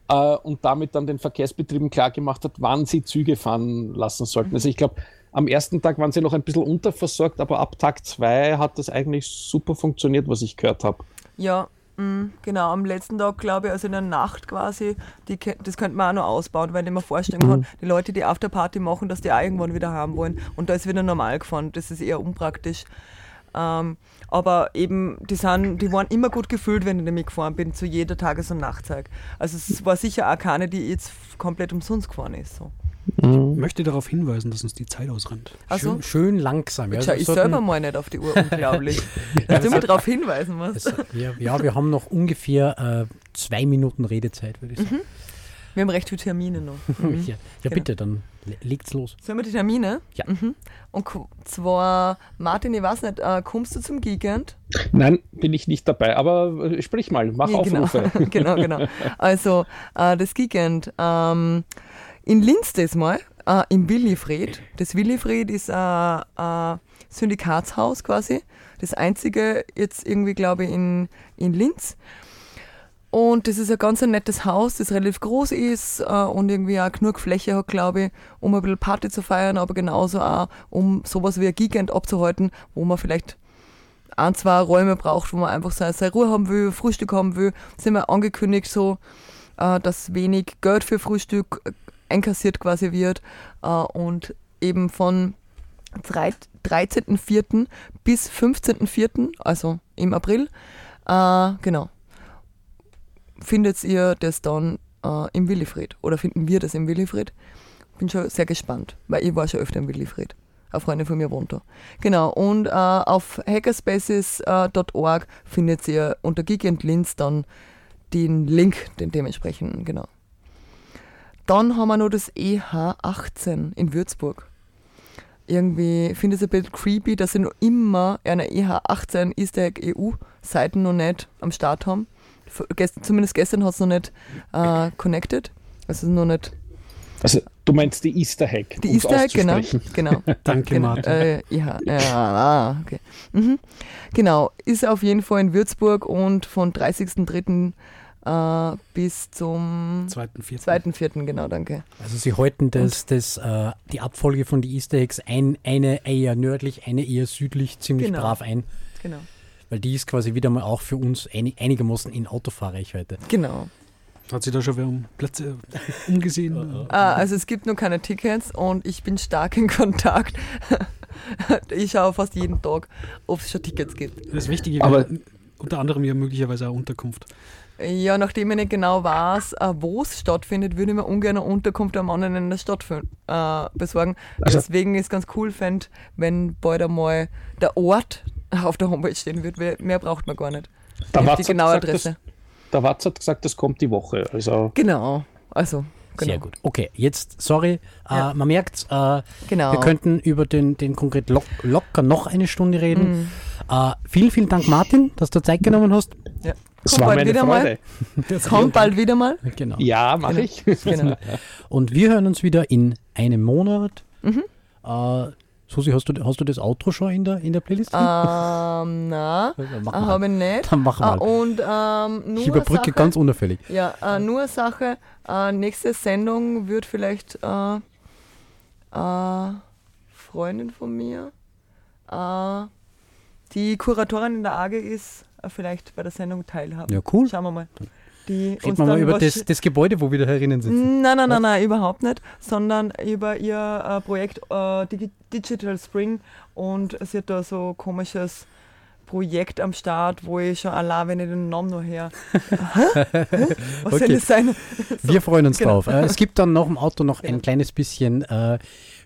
Speaker 4: äh, und damit dann den Verkehrsbetrieben klargemacht hat, wann sie Züge fahren lassen sollten. Also ich glaube, am ersten Tag waren sie noch ein bisschen unterversorgt, aber ab Tag zwei hat das eigentlich super funktioniert, was ich gehört habe.
Speaker 2: Ja, genau. Am letzten Tag, glaube ich, also in der Nacht quasi, die, das könnte man auch noch ausbauen, weil ich mir vorstellen kann, die Leute, die Afterparty machen, dass die auch irgendwann wieder haben wollen. Und da ist wieder normal gefahren. Das ist eher unpraktisch. Ähm, aber eben, die, sind, die waren immer gut gefüllt, wenn ich damit gefahren bin, zu jeder Tages- und Nachtzeit. Also es war sicher auch keine, die jetzt komplett umsonst gefahren ist. So.
Speaker 3: Ich möchte darauf hinweisen, dass uns die Zeit ausrennt.
Speaker 2: Also,
Speaker 1: Schön, schön langsam. Ja,
Speaker 2: ich selber mal nicht auf die Uhr, unglaublich. dass du mir darauf hinweisen musst.
Speaker 1: es, ja, ja, wir haben noch ungefähr äh, zwei Minuten Redezeit, würde ich sagen.
Speaker 2: Wir haben recht viele Termine noch. Mhm.
Speaker 1: Ja, ja bitte, dann le- legt's los.
Speaker 2: Sollen wir die Termine?
Speaker 1: Ja.
Speaker 2: Mhm. Und zwar, Martin, ich weiß nicht, äh, kommst du zum Gigant?
Speaker 4: Nein, bin ich nicht dabei, aber äh, sprich mal, mach
Speaker 2: Ja, genau.
Speaker 4: Aufrufe.
Speaker 2: genau, genau. Also, äh, das Gigant ähm, in Linz diesmal, äh, im Willifried. Das Willifried ist ein äh, Syndikatshaus quasi. Das einzige jetzt irgendwie, glaube ich, in, in Linz. Und das ist ein ganz ein nettes Haus, das relativ groß ist äh, und irgendwie auch genug Fläche hat, glaube ich, um ein bisschen Party zu feiern, aber genauso auch, um sowas wie ein Gigant abzuhalten, wo man vielleicht ein, zwei Räume braucht, wo man einfach seine, seine Ruhe haben will, Frühstück haben will. Sind wir angekündigt so, äh, dass wenig Geld für Frühstück äh, einkassiert quasi wird äh, und eben von drei- 13.04. bis 15.04., also im April, äh, genau, findet ihr das dann äh, im Willifried oder finden wir das im Willifried. Bin schon sehr gespannt, weil ich war schon öfter im Willifried. Eine Freundin von mir wohnt da. Genau, und äh, auf hackerspaces.org findet ihr unter Gigant Linz dann den Link, den dementsprechend, genau. Dann haben wir noch das EH18 in Würzburg. irgendwie finde es ein bisschen creepy, dass sie noch immer eine EH18 Easter EU-Seiten noch nicht am Start haben. Gest- Zumindest gestern hat es noch nicht äh, connected. Also noch nicht
Speaker 4: Also du meinst die Easter Hack.
Speaker 2: die Easter Egg, genau. genau.
Speaker 3: Danke,
Speaker 2: genau.
Speaker 3: Martin.
Speaker 2: Äh, ja, ja, ah, okay. Mhm. Genau, ist auf jeden Fall in Würzburg und von 30.03. Äh, bis zum
Speaker 3: Zweiten, vierten.
Speaker 2: 2.04. Genau, danke.
Speaker 1: Also sie halten das, das, äh, die Abfolge von die Easter Eggs ein, eine eher nördlich, eine eher südlich ziemlich
Speaker 2: Genau.
Speaker 1: brav ein,
Speaker 2: Genau.
Speaker 1: weil die ist quasi wieder mal auch für uns einig, einigermaßen in Autofahrreichweite.
Speaker 2: Genau.
Speaker 3: Hat sich da schon wer um Plätze umgesehen?
Speaker 2: Ah, also es gibt noch keine Tickets und ich bin stark in Kontakt. ich schaue fast jeden Tag, ob es schon Tickets gibt.
Speaker 3: Das Wichtige
Speaker 4: Aber-
Speaker 3: wäre unter anderem ja möglicherweise auch Unterkunft.
Speaker 2: Ja, nachdem ich nicht genau weiß, äh, wo es stattfindet, würde ich mir ungern eine Unterkunft am anderen Ende der Stadt äh, besorgen.
Speaker 4: Also-
Speaker 2: Deswegen ist es ganz cool, fände, wenn bald einmal der Ort auf der Homepage stehen wird. Mehr- braucht man gar nicht.
Speaker 4: Watz
Speaker 2: die
Speaker 4: hat
Speaker 2: genaue
Speaker 4: gesagt, das-
Speaker 2: Adresse.
Speaker 4: Der Watz hat gesagt, das kommt die Woche. Also
Speaker 2: Genau, also. Genau.
Speaker 1: Sehr gut. Okay, jetzt, sorry,
Speaker 2: Ja.
Speaker 1: äh, man merkt, äh,
Speaker 2: Genau.
Speaker 1: wir könnten über den, den konkret lock, locker noch eine Stunde reden.
Speaker 2: Mhm.
Speaker 1: Äh, vielen, vielen Dank, Martin, dass du Zeit genommen hast.
Speaker 2: ja.
Speaker 4: Es
Speaker 2: Komm
Speaker 4: war
Speaker 2: bald
Speaker 4: meine
Speaker 2: wieder
Speaker 4: Freude.
Speaker 2: mal. Kommt bald wieder mal.
Speaker 1: Genau.
Speaker 4: Ja, mache ich.
Speaker 2: Genau.
Speaker 1: Und wir hören uns wieder in einem Monat.
Speaker 2: Mhm.
Speaker 1: Äh, Susi, hast du, hast du das Outro schon in der, in der Playlist?
Speaker 2: ähm, äh,
Speaker 1: mal.
Speaker 2: habe ich nicht.
Speaker 1: Dann mach mal.
Speaker 2: und ähm, nur
Speaker 1: ich überbrücke
Speaker 2: Sache,
Speaker 1: ganz unauffällig.
Speaker 2: Ja, äh, nur eine Sache. Äh, nächste Sendung wird vielleicht äh, äh, Freundin von mir, die Kuratorin in der AG ist, vielleicht bei der Sendung teilhaben.
Speaker 1: Ja, cool.
Speaker 2: Schauen wir mal. Die
Speaker 1: Reden wir mal über das, das Gebäude, wo wir da herinnen sitzen.
Speaker 2: Nein, nein, nein, nein, überhaupt nicht, sondern über ihr äh, Projekt äh, Digi Digital Spring und sie hat da so ein komisches Projekt am Start, wo ich schon allein, wenn ich den Namen noch her. Was soll
Speaker 1: Okay.
Speaker 2: das sein?
Speaker 1: Wir freuen uns
Speaker 2: genau.
Speaker 1: drauf. Äh, es gibt dann noch im Auto noch ein kleines bisschen äh,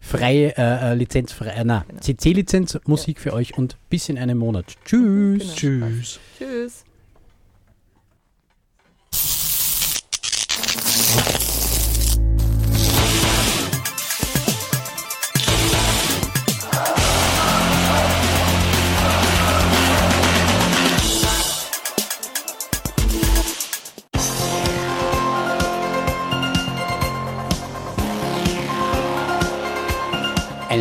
Speaker 1: freie äh, äh, lizenzfrei, äh, na,
Speaker 2: Genau.
Speaker 1: CC-Lizenz Musik für euch und bis in einem Monat. Tschüss.
Speaker 2: Genau.
Speaker 3: Tschüss.
Speaker 2: Tschüss.